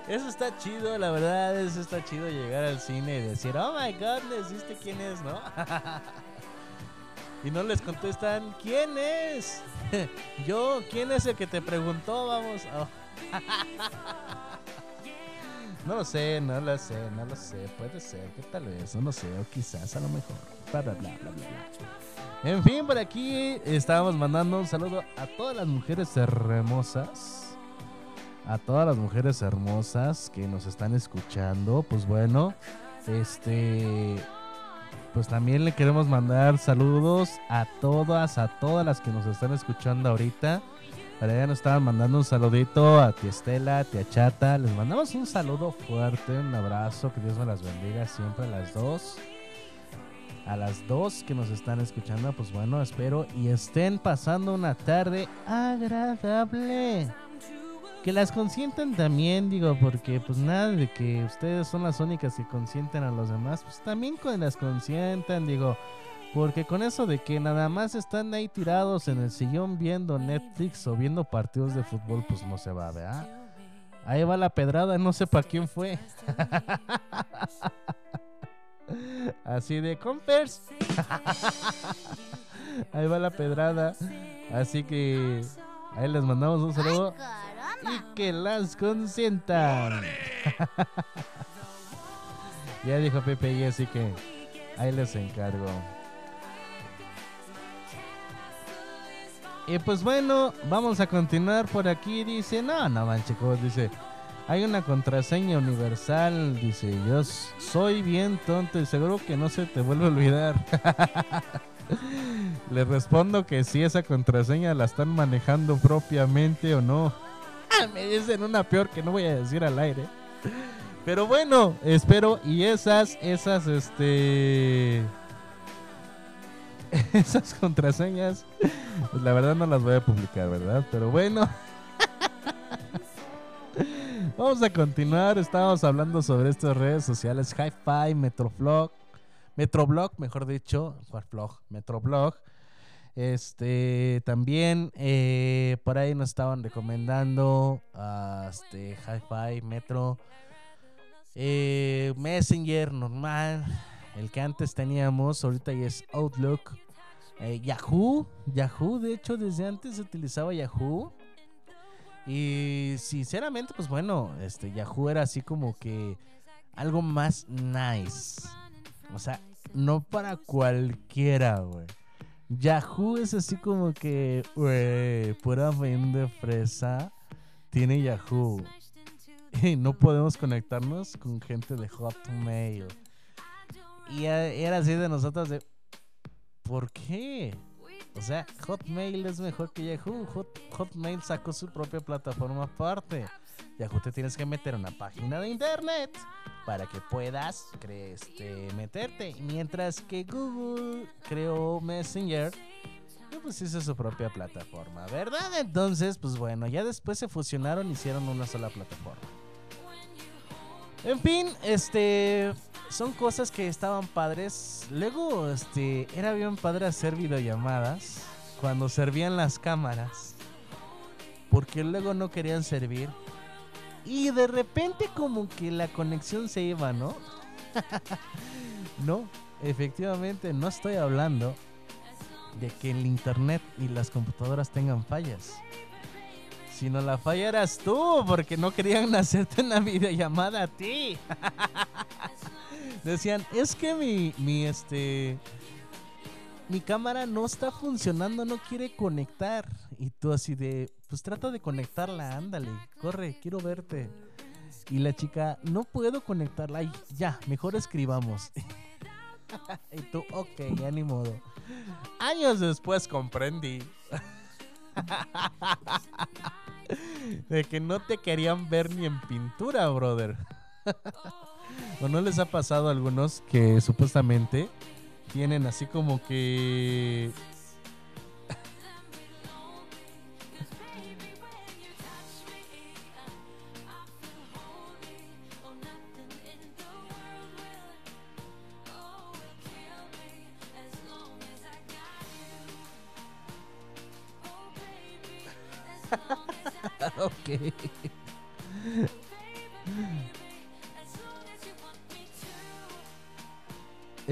Speaker 3: Eso está chido, la verdad, eso está chido llegar al cine y decir, oh my god, ¿viste quién es, no? y no les contestan, ¿quién es? yo, ¿quién es el que te preguntó? Vamos. Oh. no lo sé, no lo sé, no lo sé, puede ser, que tal vez, no lo sé, o quizás a lo mejor. Bla, bla, bla, bla. En fin, por aquí estábamos mandando un saludo a todas las mujeres hermosas. A todas las mujeres hermosas que nos están escuchando. Pues bueno, este. Pues también le queremos mandar saludos a todas, a todas las que nos están escuchando ahorita. Para allá nos estaban mandando un saludito a tía Estela, a tía Chata. Les mandamos un saludo fuerte, un abrazo. Que Dios me las bendiga siempre a las dos a las dos que nos están escuchando, pues bueno, espero y estén pasando una tarde agradable. Que las consientan también, digo, porque pues nada de que ustedes son las únicas que consienten a los demás, pues también con las consientan, digo, porque con eso de que nada más están ahí tirados en el sillón viendo Netflix o viendo partidos de fútbol, pues no se va, ¿verdad? Ahí va la pedrada, no sé para quién fue. Así de compers. Ahí va la pedrada. Así que ahí les mandamos un saludo y que las consientan. ya dijo Pepe y así que ahí les encargo. Y pues bueno, vamos a continuar por aquí. Dice, no, no man, chicos, dice, hay una contraseña universal. Dice, yo soy bien tonto y seguro que no se te vuelve a olvidar. Le respondo que si esa contraseña la están manejando propiamente o no. Ah, Me dicen una peor que no voy a decir al aire. Pero bueno, espero y esas, esas, este... Esas contraseñas, pues la verdad no las voy a publicar, ¿verdad? Pero bueno. Vamos a continuar. Estábamos hablando sobre estas redes sociales. Hi-Fi, Metroflog. Metroblog, mejor dicho. ¿Cuál blog? Metroblog. Este, también eh, por ahí nos estaban recomendando ah, este, Hi-Fi, Metro, eh, Messenger normal, el que antes teníamos, ahorita ya es Outlook, eh, Yahoo, Yahoo, de hecho desde antes se utilizaba Yahoo. Y sinceramente, pues bueno, este Yahoo era así como que algo más nice. O sea, no para cualquiera, güey. Yahoo es así como que, güey, pura vende fresa tiene Yahoo. Y no podemos conectarnos con gente de Hotmail. Y era así de nosotros de, ¿por qué? O sea, Hotmail es mejor que Yahoo. Hot- Hotmail sacó su propia plataforma aparte. Yahoo te tienes que meter una página de internet para que puedas este, meterte. Mientras que Google creó Messenger, pues hizo su propia plataforma, ¿verdad? Entonces, pues bueno, ya después se fusionaron y hicieron una sola plataforma. En fin, este son cosas que estaban padres. Luego, este era bien padre hacer videollamadas cuando servían las cámaras. Porque luego no querían servir. Y de repente como que la conexión se iba, ¿no? no, efectivamente no estoy hablando de que el internet y las computadoras tengan fallas. Sino la falla eras tú, porque no querían hacerte una videollamada a ti. Decían, es que mi, mi, este, mi cámara no está funcionando, no quiere conectar. Y tú así de, pues trata de conectarla, ándale, corre, quiero verte. Y la chica, no puedo conectarla, ay, ya, mejor escribamos. y tú, ok, ya ni modo. Años después comprendí. de que no te querían ver ni en pintura, brother. ¿O no les ha pasado a algunos que supuestamente tienen así como que... ok.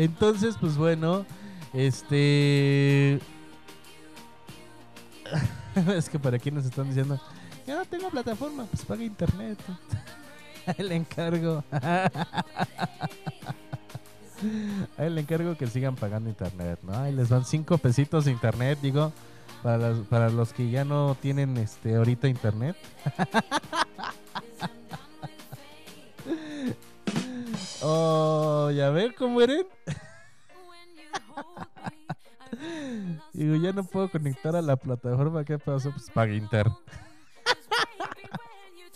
Speaker 3: Entonces, pues bueno, este... es que para quienes están diciendo, ya no tengo plataforma, pues paga internet. Ahí le encargo. Ahí le encargo que sigan pagando internet, ¿no? Ahí les van cinco pesitos de internet, digo, para, las- para los que ya no tienen este ahorita internet. Oh, ya ver cómo eran. Digo, ya no puedo conectar a la plataforma. ¿Qué pasó? Pues paga Inter.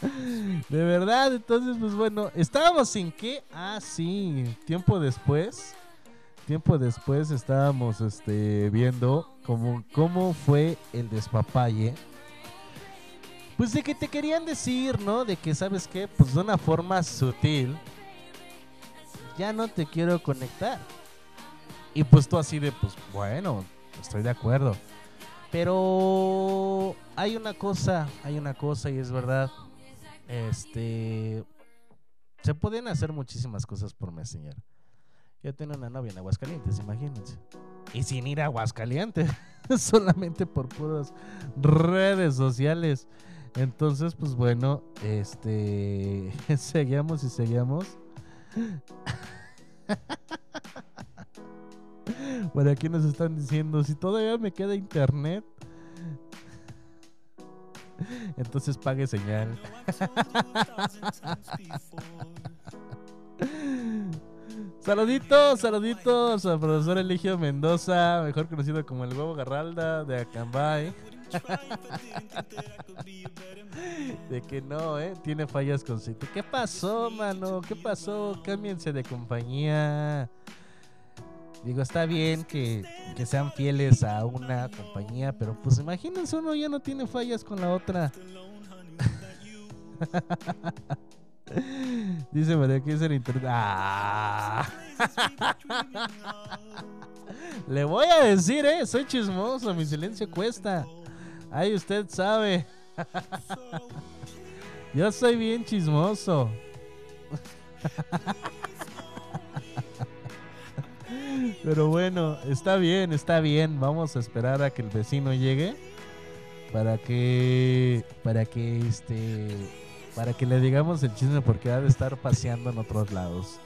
Speaker 3: De verdad, entonces, pues bueno, estábamos sin qué. Ah, sí, tiempo después. Tiempo después estábamos este, viendo cómo, cómo fue el despapalle. Pues de que te querían decir, ¿no? De que, ¿sabes qué? Pues de una forma sutil. Ya no te quiero conectar. Y pues tú así de, pues bueno, estoy de acuerdo. Pero hay una cosa, hay una cosa y es verdad. Este... Se pueden hacer muchísimas cosas por Messenger. Yo tengo una novia en Aguascalientes, imagínense. Y sin ir a Aguascalientes. solamente por puras redes sociales. Entonces, pues bueno, este seguíamos y seguíamos. Por aquí nos están diciendo, si todavía me queda internet, entonces pague señal. Saluditos, saluditos al profesor Eligio Mendoza, mejor conocido como el huevo Garralda de Acambay. De que no, ¿eh? Tiene fallas con su... ¿Qué pasó, mano? ¿Qué pasó? Cámbiense de compañía. Digo, está bien que, que sean fieles a una compañía, pero pues imagínense, uno ya no tiene fallas con la otra. Dice María que es el internet. ¡Ah! Le voy a decir, eh, soy chismoso, mi silencio cuesta. Ay, usted sabe. Yo soy bien chismoso. Pero bueno, está bien, está bien. Vamos a esperar a que el vecino llegue para que para que este para que le digamos el chisme porque ha de estar paseando en otros lados.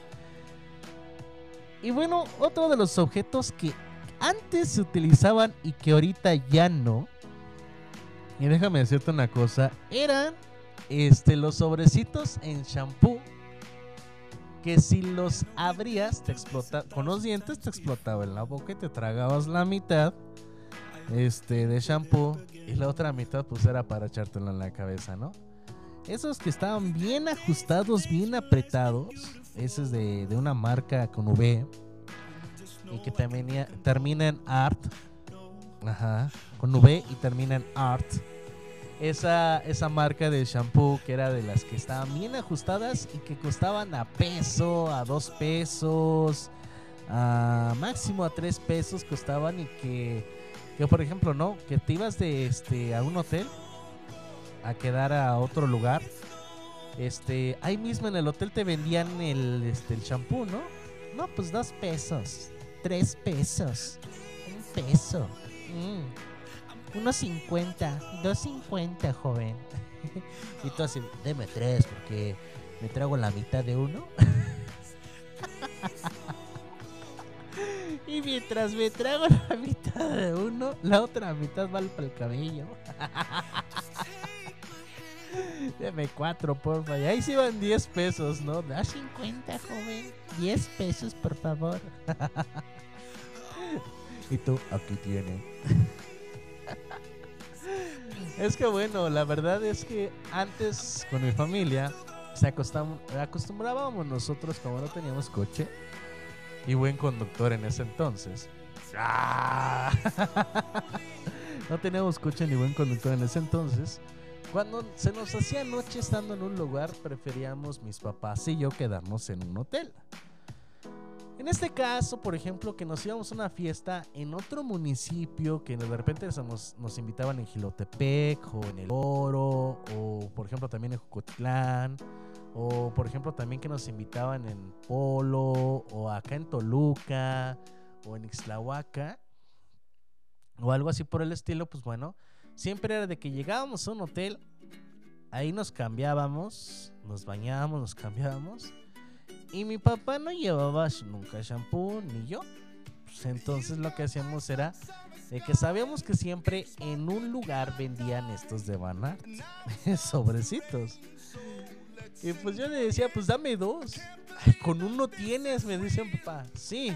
Speaker 3: Y bueno, otro de los objetos que antes se utilizaban y que ahorita ya no. Y déjame decirte una cosa, eran este los sobrecitos en shampoo que si los abrías te explota con los dientes te explotaba en la boca y te tragabas la mitad este de shampoo y la otra mitad pues era para echártelo en la cabeza, ¿no? Esos que estaban bien ajustados, bien apretados, ese es de, de una marca con V y que también termina en art, ajá, con V y termina en art. Esa, esa marca de shampoo que era de las que estaban bien ajustadas y que costaban a peso, a dos pesos, a máximo a tres pesos costaban y que, que por ejemplo, ¿no? Que te ibas de este a un hotel a quedar a otro lugar. Este, ahí mismo en el hotel te vendían el este el shampoo, ¿no? No, pues dos pesos, tres pesos, un peso. Mm. Unos 50, 2.50, joven. y tú así, deme tres porque me trago la mitad de uno. y mientras me trago la mitad de uno, la otra mitad va para el cabello. Deme cuatro, porfa. Y ahí sí van 10 pesos, ¿no? Da 50, joven. 10 pesos, por favor. Tú, aquí tiene. Es que bueno, la verdad es que antes con mi familia se acostum acostumbrábamos nosotros como no teníamos coche y buen conductor en ese entonces. ¡Ah! no teníamos coche ni buen conductor en ese entonces. Cuando se nos hacía noche estando en un lugar, preferíamos mis papás y yo quedarnos en un hotel. En este caso, por ejemplo, que nos íbamos a una fiesta en otro municipio, que de repente nos, nos invitaban en Gilotepec o en El Oro, o por ejemplo también en Jucotlán, o por ejemplo también que nos invitaban en Polo, o acá en Toluca, o en Ixtlahuaca, o algo así por el estilo, pues bueno, siempre era de que llegábamos a un hotel, ahí nos cambiábamos, nos bañábamos, nos cambiábamos y mi papá no llevaba nunca shampoo, ni yo. Pues entonces lo que hacíamos era de que sabíamos que siempre en un lugar vendían estos de Banart, sobrecitos. Y pues yo le decía, pues dame dos. con uno tienes, me dice mi papá. Sí.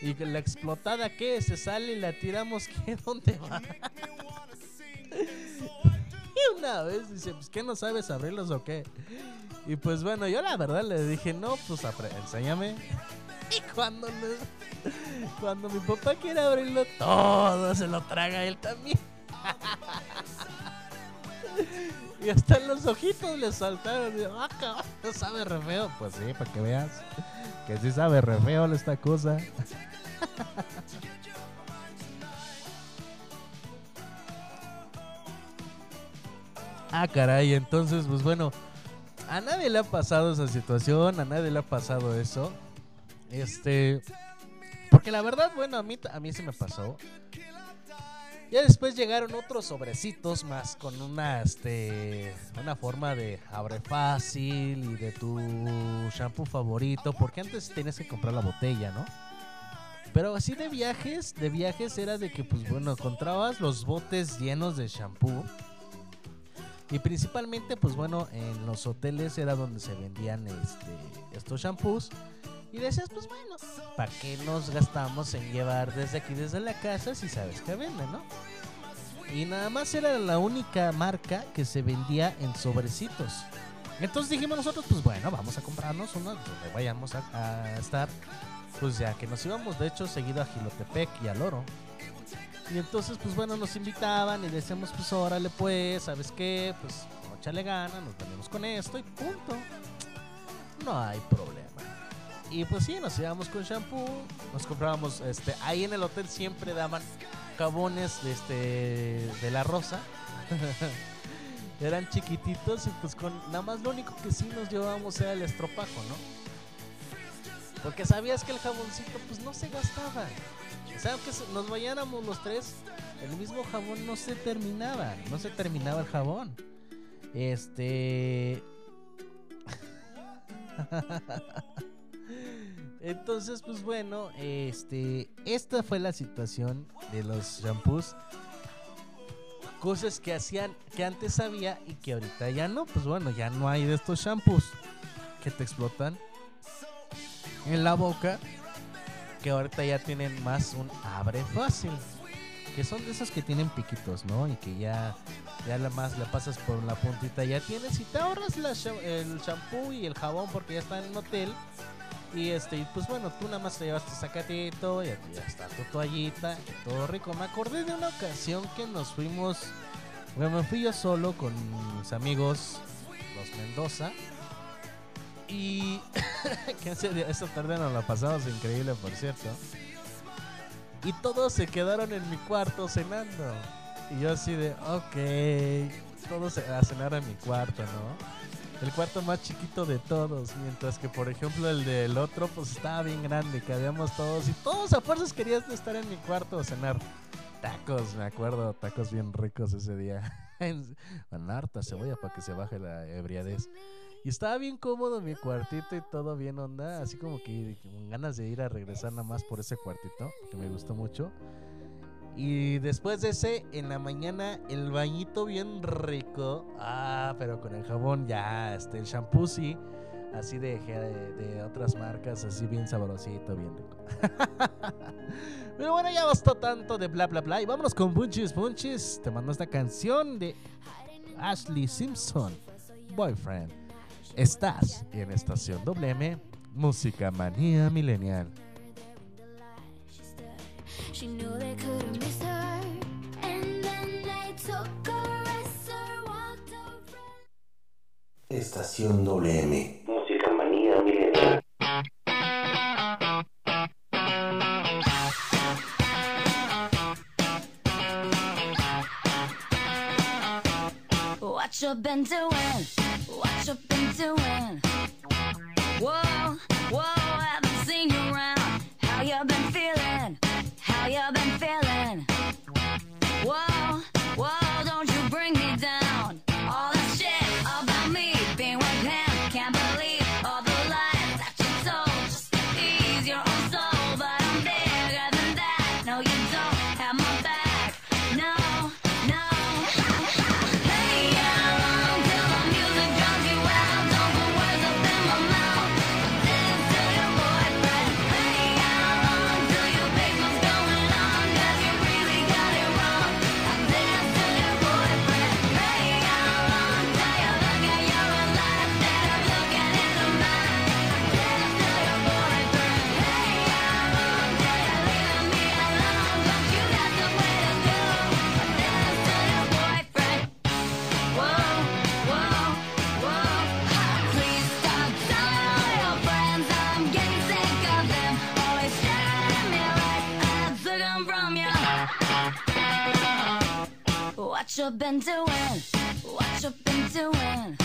Speaker 3: Y la explotada que se sale y la tiramos, ¿qué? ¿Dónde va? una vez dice, pues ¿qué no sabes abrirlos o qué? Y pues bueno, yo la verdad le dije, no, pues enséñame. Y cuando, cuando mi papá quiere abrirlo, todo se lo traga él también. y hasta los ojitos le saltaron. Y, ah, no sabe re feo. Pues sí, para que veas que sí sabe re feo esta cosa. Ah, caray, entonces, pues bueno a nadie le ha pasado esa situación, a nadie le ha pasado eso. Este. Porque la verdad, bueno, a mí, a mí se me pasó. Ya después llegaron otros sobrecitos más con una, este, una forma de abre fácil y de tu shampoo favorito, porque antes tenías que comprar la botella, ¿no? Pero así de viajes, de viajes era de que, pues bueno, encontrabas los botes llenos de shampoo. Y principalmente, pues bueno, en los hoteles era donde se vendían este, estos shampoos. Y decías, pues bueno, ¿para qué nos gastamos en llevar desde aquí, desde la casa, si sabes que venden, no? Y nada más era la única marca que se vendía en sobrecitos. Entonces dijimos nosotros, pues bueno, vamos a comprarnos uno donde vayamos a, a estar. Pues ya que nos íbamos, de hecho, seguido a Gilotepec y al Oro. Y entonces, pues bueno, nos invitaban y decíamos, pues órale, pues, ¿sabes qué? Pues, échale gana, nos venimos con esto y punto. No hay problema. Y pues sí, nos íbamos con shampoo, nos comprábamos, este, ahí en el hotel siempre daban jabones de, este, de la rosa. Eran chiquititos y pues con nada más lo único que sí nos llevábamos era el estropajo, ¿no? Porque sabías que el jaboncito pues no se gastaba. Sea, aunque se- nos vayáramos los tres, el mismo jabón no se terminaba, no se terminaba el jabón. Este... Entonces, pues bueno, este, esta fue la situación de los shampoos. Cosas que hacían, que antes había y que ahorita ya no. Pues bueno, ya no hay de estos shampoos que te explotan en la boca. Que ahorita ya tienen más un abre fácil. Que son de esos que tienen piquitos, ¿no? Y que ya, ya la más le pasas por la puntita. Ya tienes y te ahorras la el shampoo y el jabón porque ya está en un hotel. Y este, pues bueno, tú nada más te llevas tu sacatito y aquí ya está tu toallita todo rico. Me acordé de una ocasión que nos fuimos, bueno, me fui yo solo con mis amigos, los Mendoza. Y que ese día- esa tarde nos la pasamos increíble, por cierto. Y todos se quedaron en mi cuarto cenando. Y yo así de, ok, todos a cenar en mi cuarto, ¿no? El cuarto más chiquito de todos, mientras que por ejemplo el del otro pues estaba bien grande, que habíamos todos y todos a fuerzas querían estar en mi cuarto a cenar. Tacos, me acuerdo, tacos bien ricos ese día. Con harta cebolla para que se baje la ebriadez. Y estaba bien cómodo mi cuartito y todo bien onda, así como que con ganas de ir a regresar nada más por ese cuartito, que me gustó mucho. Y después de ese, en la mañana, el bañito bien rico. Ah, pero con el jabón ya, este, el shampoo sí. Así de, de, de otras marcas, así bien sabrosito, bien rico. pero bueno, ya bastó tanto de bla bla bla. Y vámonos con Bunchis Bunchis. Te mando esta canción de Ashley Simpson, Boyfriend. Estás en Estación WM, Música Manía Millennial.
Speaker 1: She knew What you been doing? What you been doing? Whoa, whoa, haven't seen you around. How you been feeling? How you been feeling? Whoa, whoa, you been doing? What you been doing?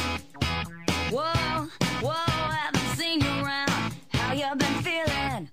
Speaker 1: Whoa, whoa, haven't seen you around. How you been feeling?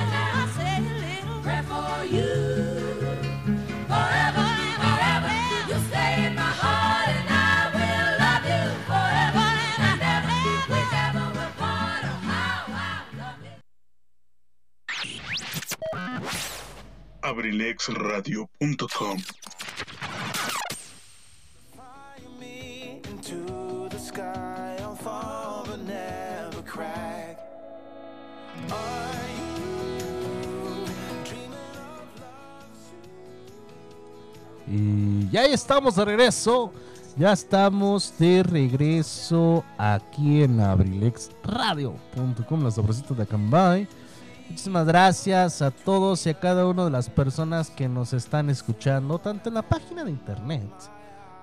Speaker 11: Dreaming
Speaker 3: Y ya estamos de regreso. Ya estamos de regreso aquí en abrilexradio.com, las sabrositas de Acambay. Muchísimas gracias a todos y a cada una de las personas que nos están escuchando, tanto en la página de internet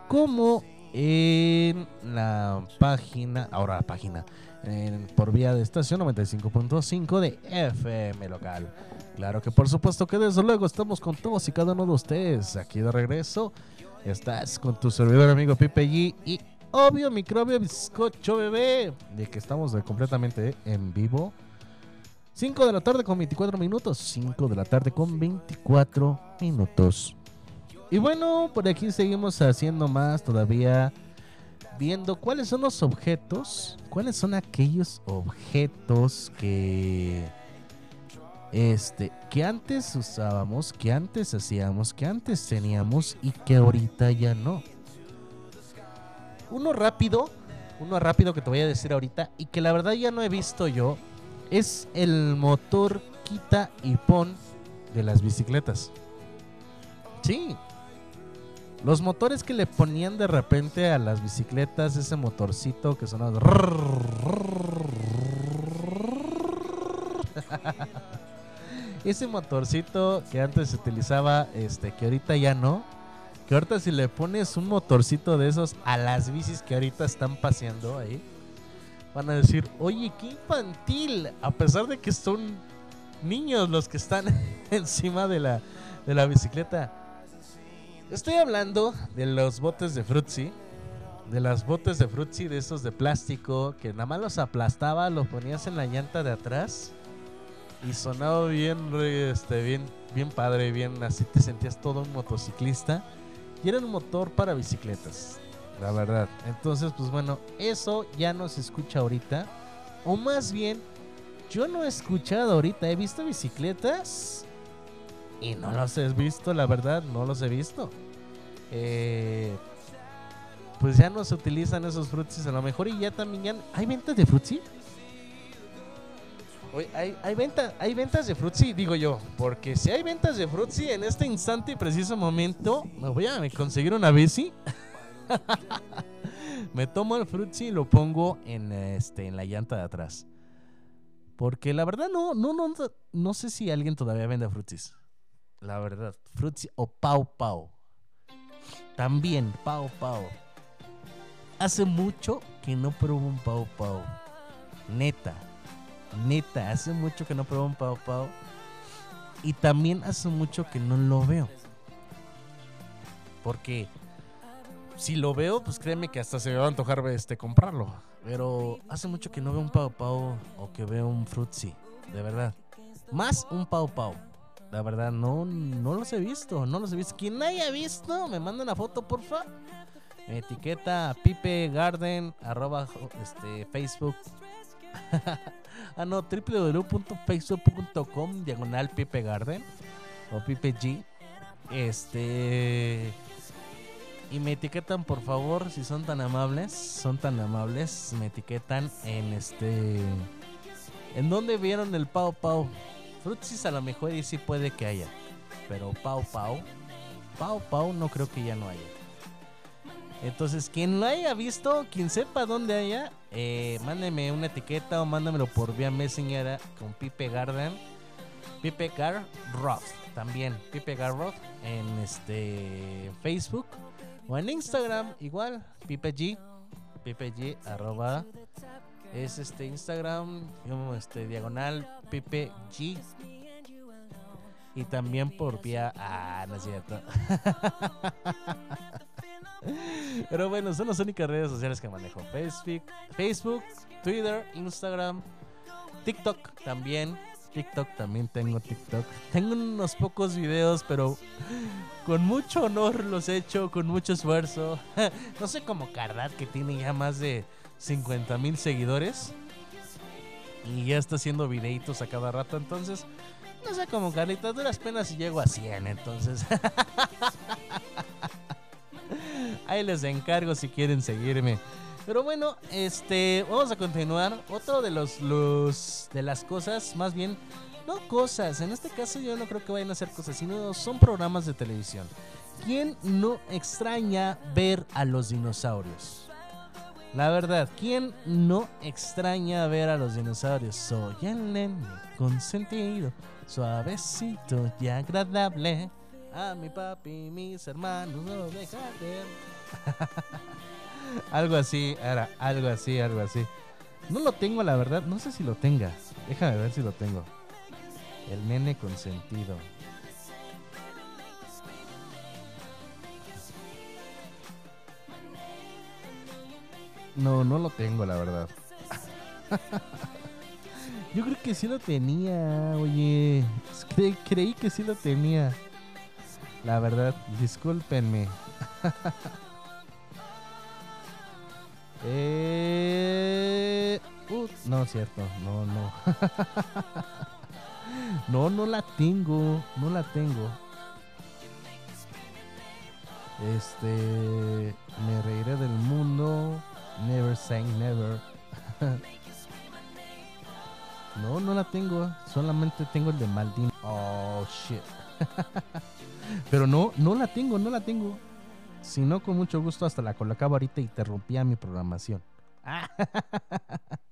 Speaker 3: como en la página, ahora la página, por vía de estación 95.5 de FM local. Claro que por supuesto que desde luego estamos con todos y cada uno de ustedes aquí de regreso. Estás con tu servidor amigo Pipe G y obvio microbio bizcocho bebé, de que estamos completamente en vivo. 5 de la tarde con 24 minutos. 5 de la tarde con 24 minutos. Y bueno, por aquí seguimos haciendo más todavía. Viendo cuáles son los objetos. Cuáles son aquellos objetos que. Este. Que antes usábamos. Que antes hacíamos. Que antes teníamos. Y que ahorita ya no. Uno rápido. Uno rápido que te voy a decir ahorita. Y que la verdad ya no he visto yo es el motor quita y pon de las bicicletas. Sí. Los motores que le ponían de repente a las bicicletas, ese motorcito que sonaba. ese motorcito que antes se utilizaba, este, que ahorita ya no. Que ahorita si le pones un motorcito de esos a las bicis que ahorita están paseando ahí van a decir, oye, qué infantil, a pesar de que son niños los que están encima de la, de la bicicleta. Estoy hablando de los botes de Frutzi, de las botes de Frutzi, de esos de plástico, que nada más los aplastaba, los ponías en la llanta de atrás y sonaba bien, este, bien, bien padre, bien, así te sentías todo un motociclista. Y era un motor para bicicletas, la verdad. Entonces, pues bueno, eso ya no se escucha ahorita. O más bien, yo no he escuchado ahorita. He visto bicicletas y no los he visto, la verdad, no los he visto. Eh, pues ya no se utilizan esos frutsis a lo mejor y ya también ya- ¿Hay ventas de frutsi? Hay, hay, venta- hay ventas de frutsi, digo yo, porque si hay ventas de frutsi en este instante y preciso momento, me voy a conseguir una bici. me tomo el frutzi y lo pongo en este en la llanta de atrás. Porque la verdad no, no, no, no sé si alguien todavía vende frutsis. La verdad, frutzi o pau pau. También pau pau. Hace mucho que no pruebo un pau pau. Neta. Neta, hace mucho que no pruebo un pau pau. Y también hace mucho que no lo veo. Porque si lo veo, pues créeme que hasta se me va a antojar este, comprarlo. Pero hace mucho que no veo un Pau Pau o que veo un Frutzi. De verdad. Más un Pau Pau. La verdad, no, no los he visto. No los he visto. Quien haya visto, me manda una foto, porfa. Etiqueta Pipe Garden, arroba este, Facebook. ah, no, www.facebook.com, diagonal Pipe Garden o Pipe G. Este. Y me etiquetan, por favor, si son tan amables. Son tan amables. Me etiquetan en este. ¿En dónde vieron el Pau Pau? Frutsis a lo mejor y sí puede que haya. Pero Pau Pau. Pau Pau no creo que ya no haya. Entonces, quien lo haya visto, quien sepa dónde haya, eh, mándeme una etiqueta o mándamelo por vía Messenger con Pipe Garden. Pipe Gar Roth también. Pipe Gar Roth en este Facebook o en Instagram igual. Pipe G. Pipe G arroba es este Instagram este diagonal Pipe G y también por vía ah no es cierto pero bueno son las únicas redes sociales que manejo Facebook Facebook Twitter Instagram TikTok también TikTok también tengo TikTok. Tengo unos pocos videos pero con mucho honor los he hecho con mucho esfuerzo. No sé como Cardat que tiene ya más de 50 mil seguidores y ya está haciendo videitos a cada rato entonces no sé como Carlita duras penas y llego a 100 entonces. Ahí les encargo si quieren seguirme pero bueno este vamos a continuar otro de los, los de las cosas más bien no cosas en este caso yo no creo que vayan a ser cosas sino son programas de televisión ¿Quién no extraña ver a los dinosaurios? La verdad, ¿quién no extraña ver a los dinosaurios? Soy el nene consentido, suavecito y agradable. A mi papi y mis hermanos no dejar ver. algo así, era algo así, algo así. No lo tengo, la verdad, no sé si lo tenga. Déjame ver si lo tengo. El nene consentido. No, no lo tengo, la verdad. Yo creo que sí lo tenía, oye. Cre- creí que sí lo tenía. La verdad, discúlpenme. Eh... no, cierto, no, no. no, no la tengo, no la tengo. Este... Me reiré del mundo. Never say never. no, no la tengo. Solamente tengo el de Maldini. Oh, shit. Pero no, no la tengo, no la tengo. Si no, con mucho gusto hasta la colocaba ahorita y te rompía mi programación.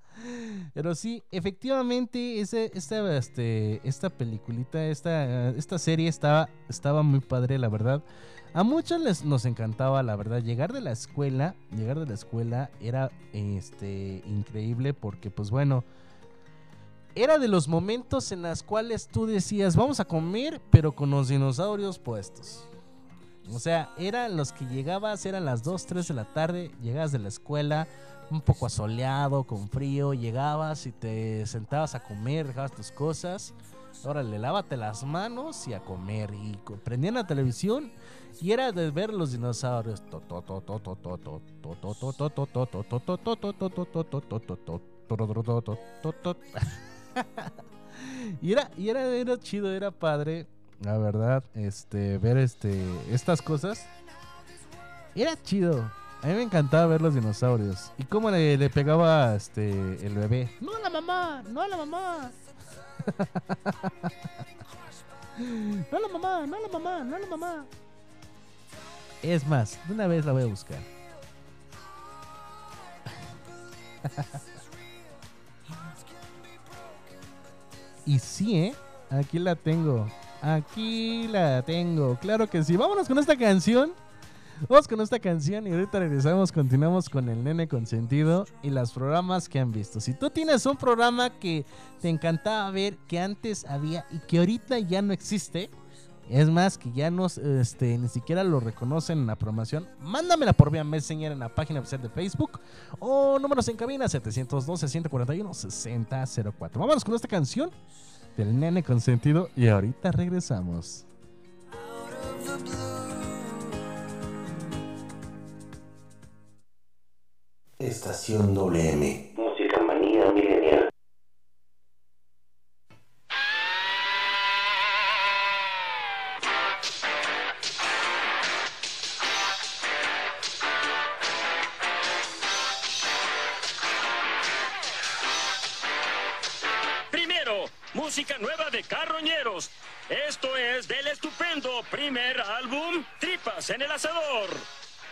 Speaker 3: Pero sí, efectivamente, ese, esta, este, esta peliculita, esta, esta serie estaba, estaba muy padre, la verdad. A muchos les, nos encantaba, la verdad, llegar de la escuela, llegar de la escuela era este, increíble porque, pues bueno, era de los momentos en los cuales tú decías, vamos a comer, pero con los dinosaurios puestos. O sea, eran los que llegabas, eran las 2, 3 de la tarde, llegabas de la escuela, un poco asoleado, con frío, llegabas y te sentabas a comer, dejabas tus cosas. Órale, lávate las manos y a comer. Y prendían la televisión y era de ver los dinosaurios. Y era chido, era padre, la verdad, este, ver este, estas cosas. Era chido. A mí me encantaba ver los dinosaurios. Y cómo le, le pegaba este el bebé. No a la mamá, no a la mamá. No a la mamá, no a la mamá, no a la mamá. Es más, de una vez la voy a buscar. Y sí, ¿eh? Aquí la tengo. Aquí la tengo. Claro que sí. Vámonos con esta canción. Vamos con esta canción y ahorita regresamos, continuamos con el nene consentido y los programas que han visto. Si tú tienes un programa que te encantaba ver, que antes había y que ahorita ya no existe, es más, que ya no, este, ni siquiera lo reconocen en la programación, mándamela por vía Messenger en la página oficial de Facebook o números en cabina 712-141-6004. Vámonos con esta canción del nene consentido y ahorita regresamos.
Speaker 1: Estación WM.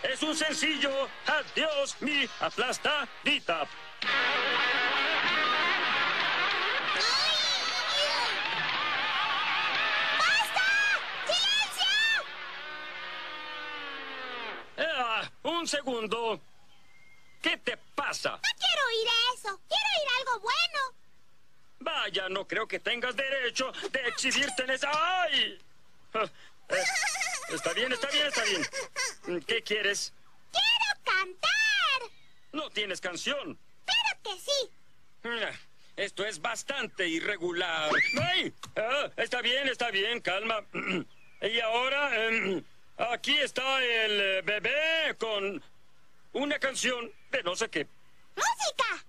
Speaker 12: Es un sencillo. Adiós, mi aplastadita. Ah, un segundo. ¿Qué te pasa?
Speaker 7: No quiero oír eso. Quiero oír algo bueno.
Speaker 12: Vaya, no creo que tengas derecho de exhibirte en esa... ¡Ay! Eh, está bien, está bien, está bien. ¿Qué quieres?
Speaker 7: ¡Quiero cantar!
Speaker 12: No tienes canción.
Speaker 7: ¡Claro que sí!
Speaker 12: Esto es bastante irregular. ¡Ay! Ah, está bien, está bien, calma. Y ahora, em, aquí está el eh, bebé con una canción de no sé qué.
Speaker 7: ¡Música!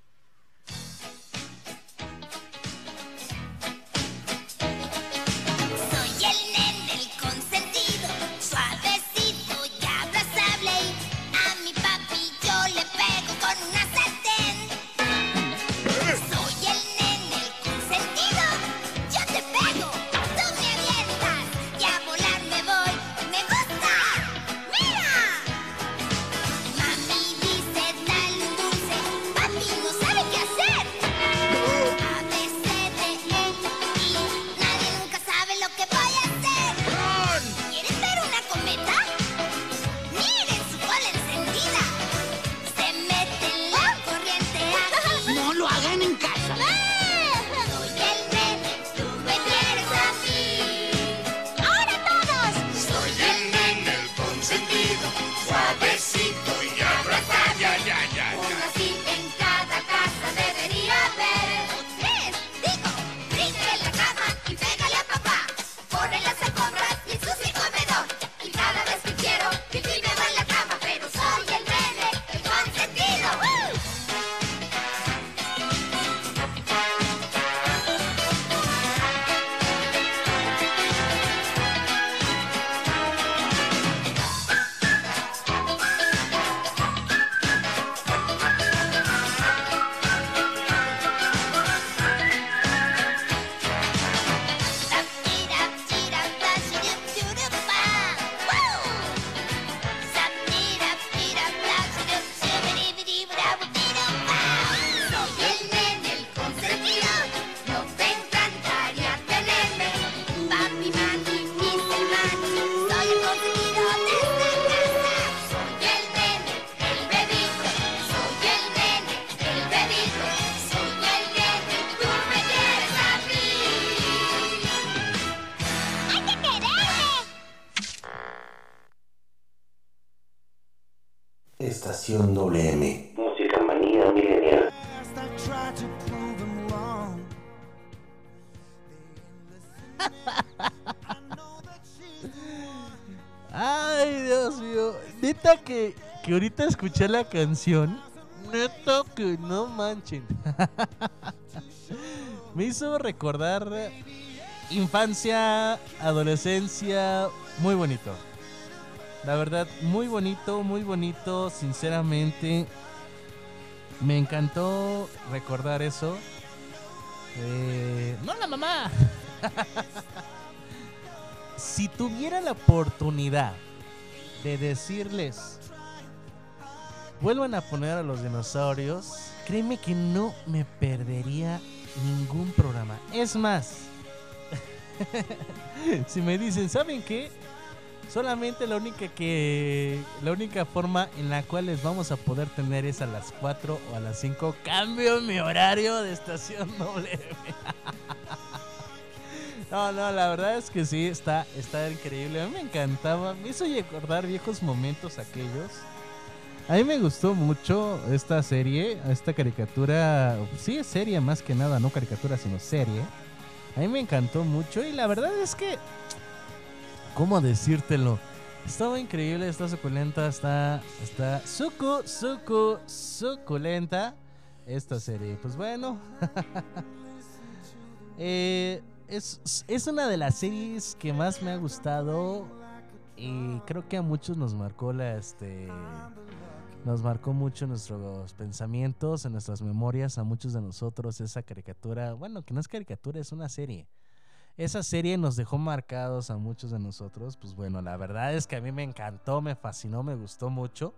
Speaker 7: Que,
Speaker 3: ahorita escuché la canción. Neta que no manchen. Me hizo recordar infancia, adolescencia. Muy bonito. La verdad, muy bonito, muy bonito. Sinceramente, me encantó recordar eso. Eh, no la mamá. si tuviera la oportunidad de decirles, vuelvan a poner a los dinosaurios, créeme que no me perdería ningún programa. Es más, si me dicen, ¿saben qué? Solamente la única que la única forma en la cual les vamos a poder tener es a las 4 o a las 5. Cambio mi horario de estación WM. No, no, la verdad es que sí, está, está increíble. A mí me encantaba, me hizo recordar viejos momentos aquellos. A mí me gustó mucho esta serie, esta caricatura. Sí, es serie más que nada, no caricatura, sino serie. A mí me encantó mucho y la verdad es que. ¿Cómo decírtelo? Estaba increíble, está suculenta, está. Está sucu, sucu, suculenta esta serie. Pues bueno. eh, es, es una de las series que más me ha gustado. Y creo que a muchos nos marcó la este. Nos marcó mucho nuestros pensamientos, en nuestras memorias, a muchos de nosotros esa caricatura. Bueno, que no es caricatura, es una serie. esa serie nos dejó marcados a muchos de nosotros. Pues bueno, la verdad es que a mí me encantó, me fascinó, me gustó mucho.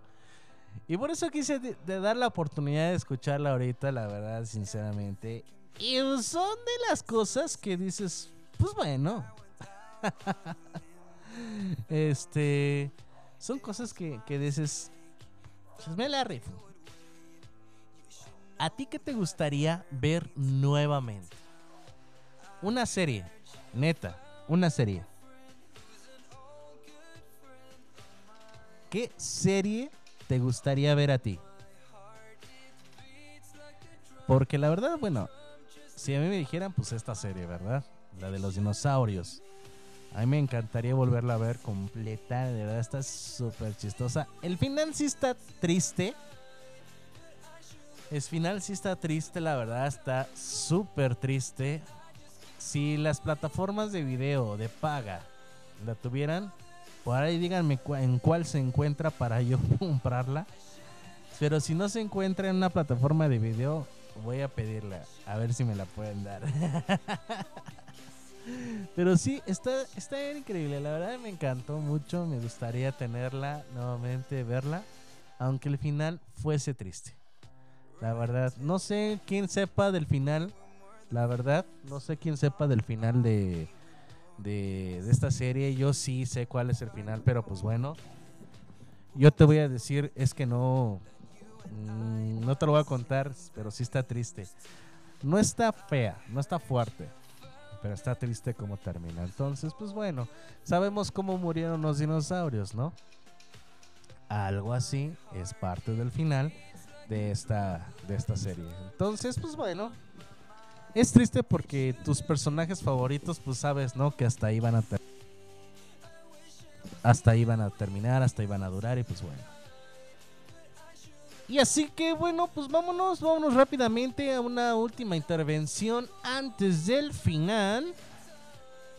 Speaker 3: Y por eso quise de, dar la oportunidad de escucharla ahorita, la verdad, sinceramente. Y son de las cosas que dices, pues bueno. este. Son cosas que, que dices, pues la. ¿A ti qué te gustaría ver nuevamente? Una serie, neta, una serie. ¿Qué serie te gustaría ver a ti? Porque la verdad, bueno, si a mí me dijeran, pues esta serie, ¿verdad? La de los dinosaurios. A mí me encantaría volverla a ver completa, de verdad está súper chistosa. El final sí está triste. El final sí está triste, la verdad está súper triste. Si las plataformas de video de paga la tuvieran, por ahí díganme en cuál se encuentra para yo comprarla. Pero si no se encuentra en una plataforma de video, voy a pedirla. A ver si me la pueden dar. Pero sí, está, está bien increíble. La verdad me encantó mucho. Me gustaría tenerla nuevamente, verla. Aunque el final fuese triste. La verdad, no sé quién sepa del final. La verdad, no sé quién sepa del final de, de, de esta serie. Yo sí sé cuál es el final, pero pues bueno. Yo te voy a decir, es que no. mm, no te lo voy a contar, pero sí está triste. No está fea, no está fuerte, pero está triste como termina. Entonces, pues bueno, sabemos cómo murieron los dinosaurios, ¿no? Algo así es parte del final de esta, de esta serie. Entonces, pues bueno, es triste porque tus personajes favoritos, pues sabes, ¿no? Que hasta ahí van a hasta ahí van a terminar, hasta ahí van a durar y pues bueno. Y así que bueno, pues vámonos, vámonos rápidamente a una última intervención antes del final.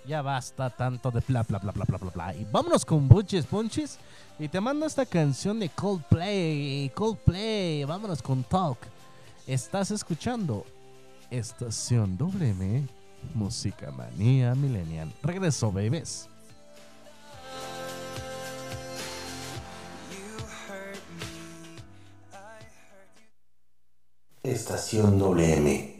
Speaker 3: Ya basta tanto de bla bla bla bla bla bla bla. Y vámonos con Bunches Bunches. Y te mando esta canción de Coldplay. Coldplay. Vámonos con Talk. Estás escuchando Estación WM. Música Manía Millennial. Regreso, babies.
Speaker 11: Estación WM.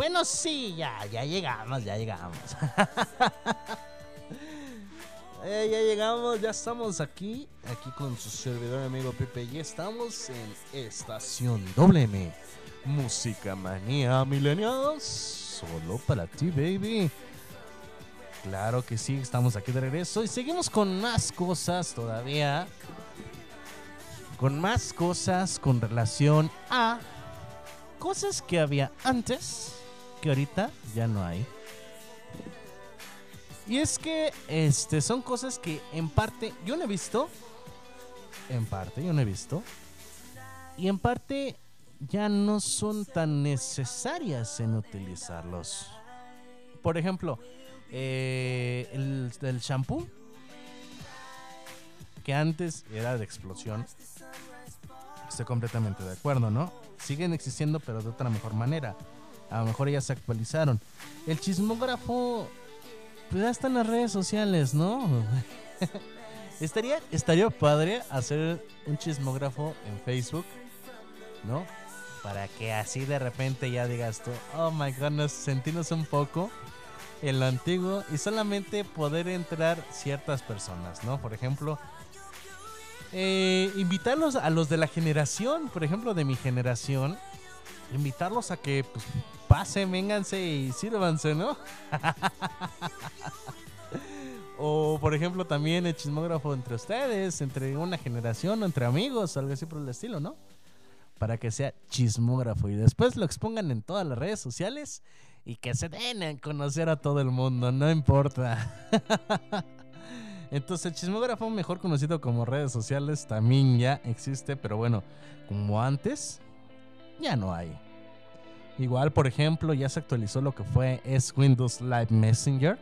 Speaker 3: Bueno, sí, ya, ya llegamos, ya llegamos. Eh, ya llegamos, ya estamos aquí, aquí con su servidor amigo Pepe y estamos en Estación WM. Música Manía Millennials, solo para ti, baby. Claro que sí, estamos aquí de regreso y seguimos con más cosas todavía. Con más cosas con relación a cosas que había antes que ahorita ya no hay. Y es que este son cosas que en parte yo no he visto. En parte yo no he visto. Y en parte ya no son tan necesarias en utilizarlos. Por ejemplo, eh, el, el shampoo. Que antes era de explosión. Estoy completamente de acuerdo, ¿no? Siguen existiendo, pero de otra mejor manera. A lo mejor ya se actualizaron. El chismógrafo pues ya está en las redes sociales, ¿no? estaría, estaría padre hacer un chismógrafo en Facebook, ¿no? Para que así de repente ya digas tú, oh my goodness, sentirnos un poco en lo antiguo y solamente poder entrar ciertas personas, ¿no? Por ejemplo, eh, invitarlos a los de la generación, por ejemplo, de mi generación, invitarlos a que pues, pasen, vénganse y sírvanse, ¿no? o por ejemplo también el chismógrafo entre ustedes, entre una generación, o entre amigos, algo así por el estilo, ¿no? Para que sea chismógrafo y después lo expongan en todas las redes sociales y que se den a conocer a todo el mundo, no importa. Entonces el chismógrafo, mejor conocido como redes sociales, también ya existe, pero bueno, como antes, ya no hay. Igual, por ejemplo, ya se actualizó lo que fue es Windows Live Messenger.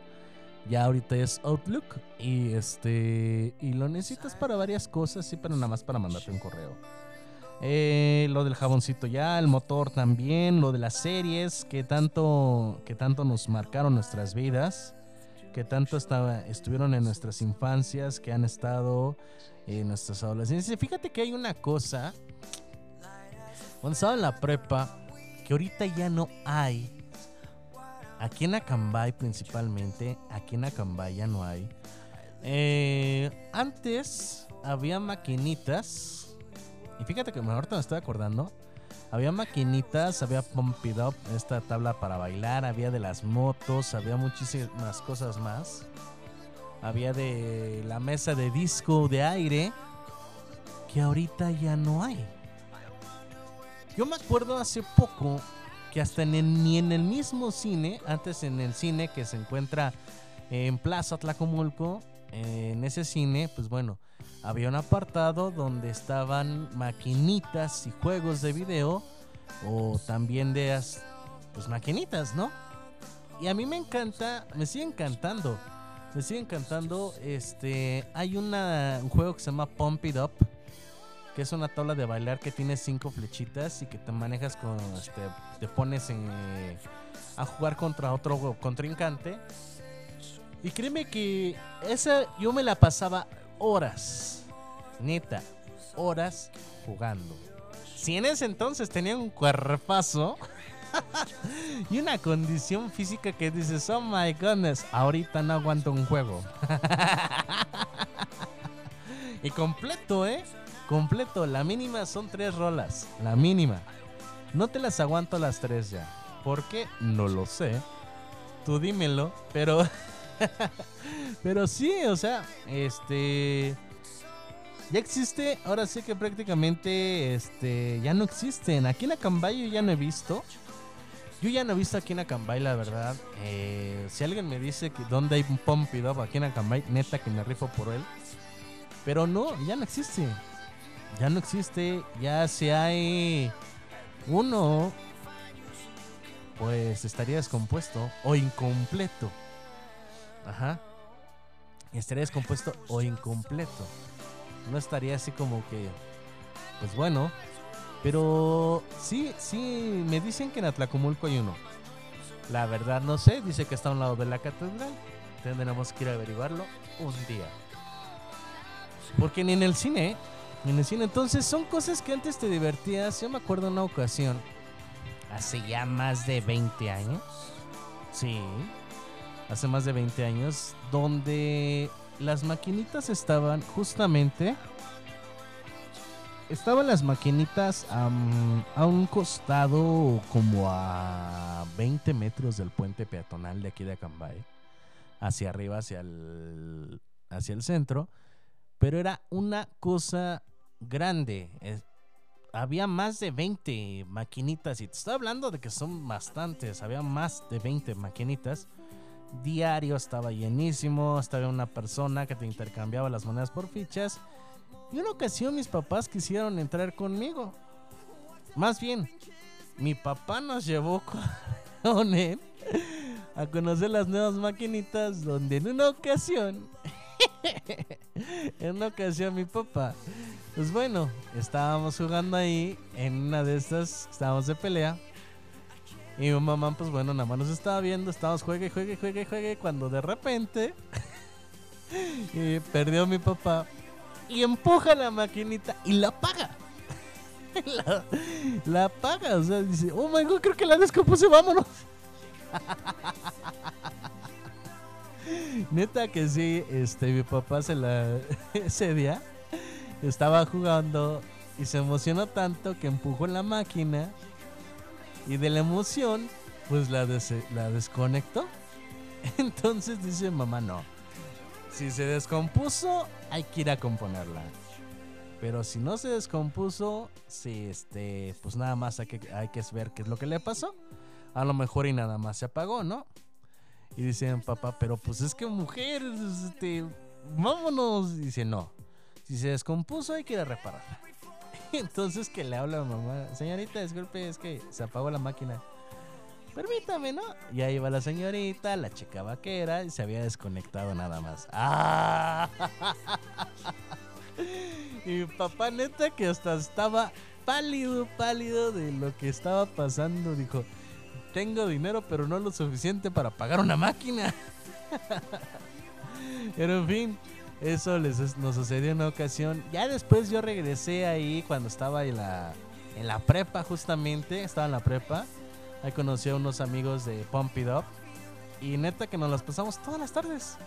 Speaker 3: Ya ahorita es Outlook y este y lo necesitas para varias cosas, sí, pero nada más para mandarte un correo. Eh, lo del jaboncito ya, el motor también, lo de las series que tanto que tanto nos marcaron nuestras vidas, que tanto estuvieron en nuestras infancias, que han estado en nuestras adolescencias. Fíjate que hay una cosa cuando estaba en la prepa que ahorita ya no hay. Aquí en Acambay principalmente, aquí en Acambay ya no hay. Eh, antes había maquinitas. Y fíjate que ahorita me estoy acordando. Había maquinitas, había Pump It Up, esta tabla para bailar, había de las motos, había muchísimas cosas más. Había de la mesa de disco de aire que ahorita ya no hay. Yo me acuerdo hace poco que hasta ni en el mismo cine, antes en el cine que se encuentra en Plaza Tlacomulco, eh, en ese cine, pues bueno, había un apartado donde estaban maquinitas y juegos de video o también de pues maquinitas, ¿no? Y a mí me encanta, me sigue encantando. Me sigue encantando. Este, hay una, un juego que se llama Pump It Up, que es una tabla de bailar que tiene cinco flechitas y que te manejas con, este, te pones en, eh, a jugar contra otro contrincante. Y créeme que esa yo me la pasaba horas, neta, horas jugando. Si en ese entonces tenía un cuerpazo y una condición física que dices, oh my goodness, ahorita no aguanto un juego. y completo, ¿eh? Completo. La mínima son tres rolas. La mínima. No te las aguanto las tres ya. ¿Por qué? No lo sé. Tú dímelo. Pero. pero sí, o sea, este. Ya existe, ahora sí que prácticamente este ya no existen. Aquí en Acambay yo ya no he visto. Yo ya no he visto aquí en Acambay, la verdad. Eh, si alguien me dice que dónde hay un Up aquí en Acambay, neta que me rifo por él. Pero no, ya no existe. Ya no existe. Ya si hay uno, pues estaría descompuesto o incompleto. Ajá. Estaría descompuesto o incompleto. No estaría así como que, pues bueno. Pero sí, sí, me dicen que en Atlacomulco hay uno. La verdad no sé, dice que está a un lado de la catedral. Tendremos que ir a averiguarlo un día. Porque ni en el cine, en. Entonces son cosas que antes te divertías. Yo me acuerdo una ocasión, hace ya más de 20 años. Sí, hace más de 20 años, donde las maquinitas estaban justamente... Estaban las maquinitas am, a un costado como a 20 metros del puente peatonal de aquí de Acambay. Hacia arriba, hacia el, hacia el centro. Pero era una cosa grande. había más de 20 maquinitas. Y te estoy hablando de que son bastantes. Había más de 20 maquinitas. Diario estaba llenísimo. Estaba una persona que te intercambiaba las monedas por fichas. Y una ocasión mis papás quisieron entrar conmigo. Más bien, mi papá nos llevó a conocer las nuevas maquinitas donde en una ocasión, en una ocasión mi papá, pues bueno, estábamos jugando ahí en una de estas, estábamos de pelea. Y mi mamá, pues bueno, nada más nos estaba viendo, estábamos juegue, juegue, juegue, juegue, cuando de repente perdió mi papá y empuja la maquinita y la apaga. la, la apaga, o sea, dice, oh my god, creo que la descompuse, vámonos. Neta que sí, este, mi papá se la, ese estaba jugando y se emocionó tanto que empujó la máquina y de la emoción, pues la, des- la desconectó. Entonces dice mamá, no, si se descompuso, hay que ir a componerla. Pero si no se descompuso, sí, este, pues nada más hay que, hay que ver qué es lo que le pasó. A lo mejor y nada más se apagó, ¿no? Y dice papá, pero pues es que mujer, este, vámonos. Dice, no, si se descompuso hay que ir a repararla. Entonces que le habla a mamá, señorita, disculpe, es que se apagó la máquina. Permítame, ¿no? Y ahí va la señorita, la chica vaquera, y se había desconectado nada más. ¡Ah! Y papá neta que hasta estaba pálido, pálido de lo que estaba pasando. Dijo, tengo dinero pero no lo suficiente para pagar una máquina. Pero en fin, eso les, nos sucedió en una ocasión. Ya después yo regresé ahí cuando estaba en la, en la prepa justamente. Estaba en la prepa. Ahí conocí a unos amigos de Pump It Up. Y neta que nos las pasamos todas las tardes.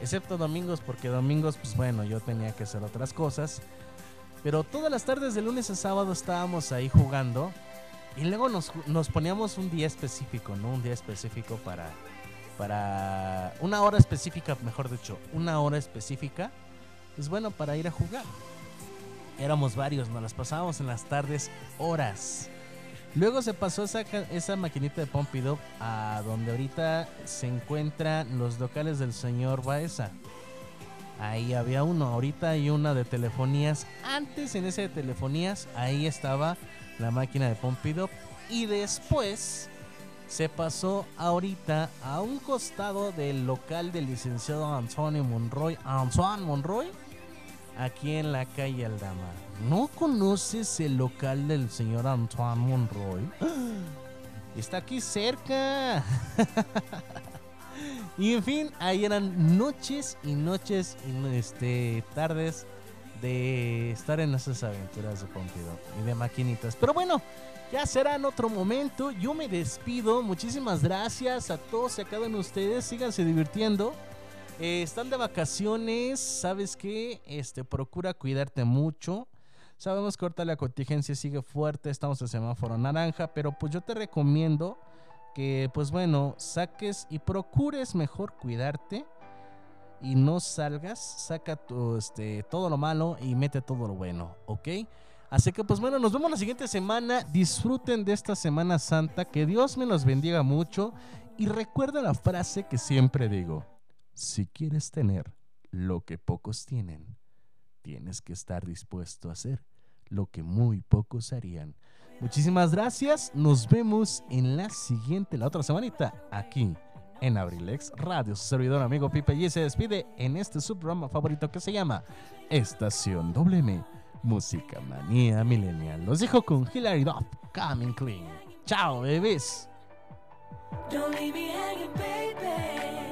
Speaker 3: Excepto domingos, porque domingos, pues bueno, yo tenía que hacer otras cosas. Pero todas las tardes de lunes a sábado estábamos ahí jugando. Y luego nos, nos poníamos un día específico, ¿no? Un día específico para, para... Una hora específica, mejor dicho. Una hora específica. Pues bueno, para ir a jugar. Éramos varios, nos las pasábamos en las tardes horas. Luego se pasó esa, maquinita de Up a donde ahorita se encuentran los locales del señor Baeza. Ahí había uno, ahorita hay una de telefonías. Antes en ese de telefonías, ahí estaba la máquina de Up. Y después se pasó ahorita a un costado del local del licenciado Antonio Monroy. Antoine Monroy, aquí en la calle Aldama. ¿No conoces el local del señor Antoine Monroy? Está aquí cerca. y en fin, ahí eran noches y noches y este, tardes de estar en esas aventuras de Pompido y de maquinitas. Pero bueno, ya será en otro momento. Yo me despido. Muchísimas gracias a todos y a cada uno de ustedes. Síganse divirtiendo. Eh, están de vacaciones, ¿sabes qué? Este, procura cuidarte mucho. Sabemos que ahorita la contingencia sigue fuerte, estamos en semáforo naranja, pero pues yo te recomiendo que, pues bueno, saques y procures mejor cuidarte y no salgas, saca este, todo lo malo y mete todo lo bueno, ¿ok? Así que pues bueno, nos vemos la siguiente semana. Disfruten de esta Semana Santa. Que Dios me los bendiga mucho. Y recuerda la frase que siempre digo. Si quieres tener lo que pocos tienen, tienes que estar dispuesto a hacer lo que muy pocos harían. Muchísimas gracias. Nos vemos en la siguiente, la otra semanita, aquí en Abrilex Radio. Su servidor amigo Pipe y se despide en este su programa favorito que se llama Estación WM Música Manía Millennial. Los dejo con Hilary Duff, Coming Clean. Chao, bebés.
Speaker 2: Don't leave me hanging, baby.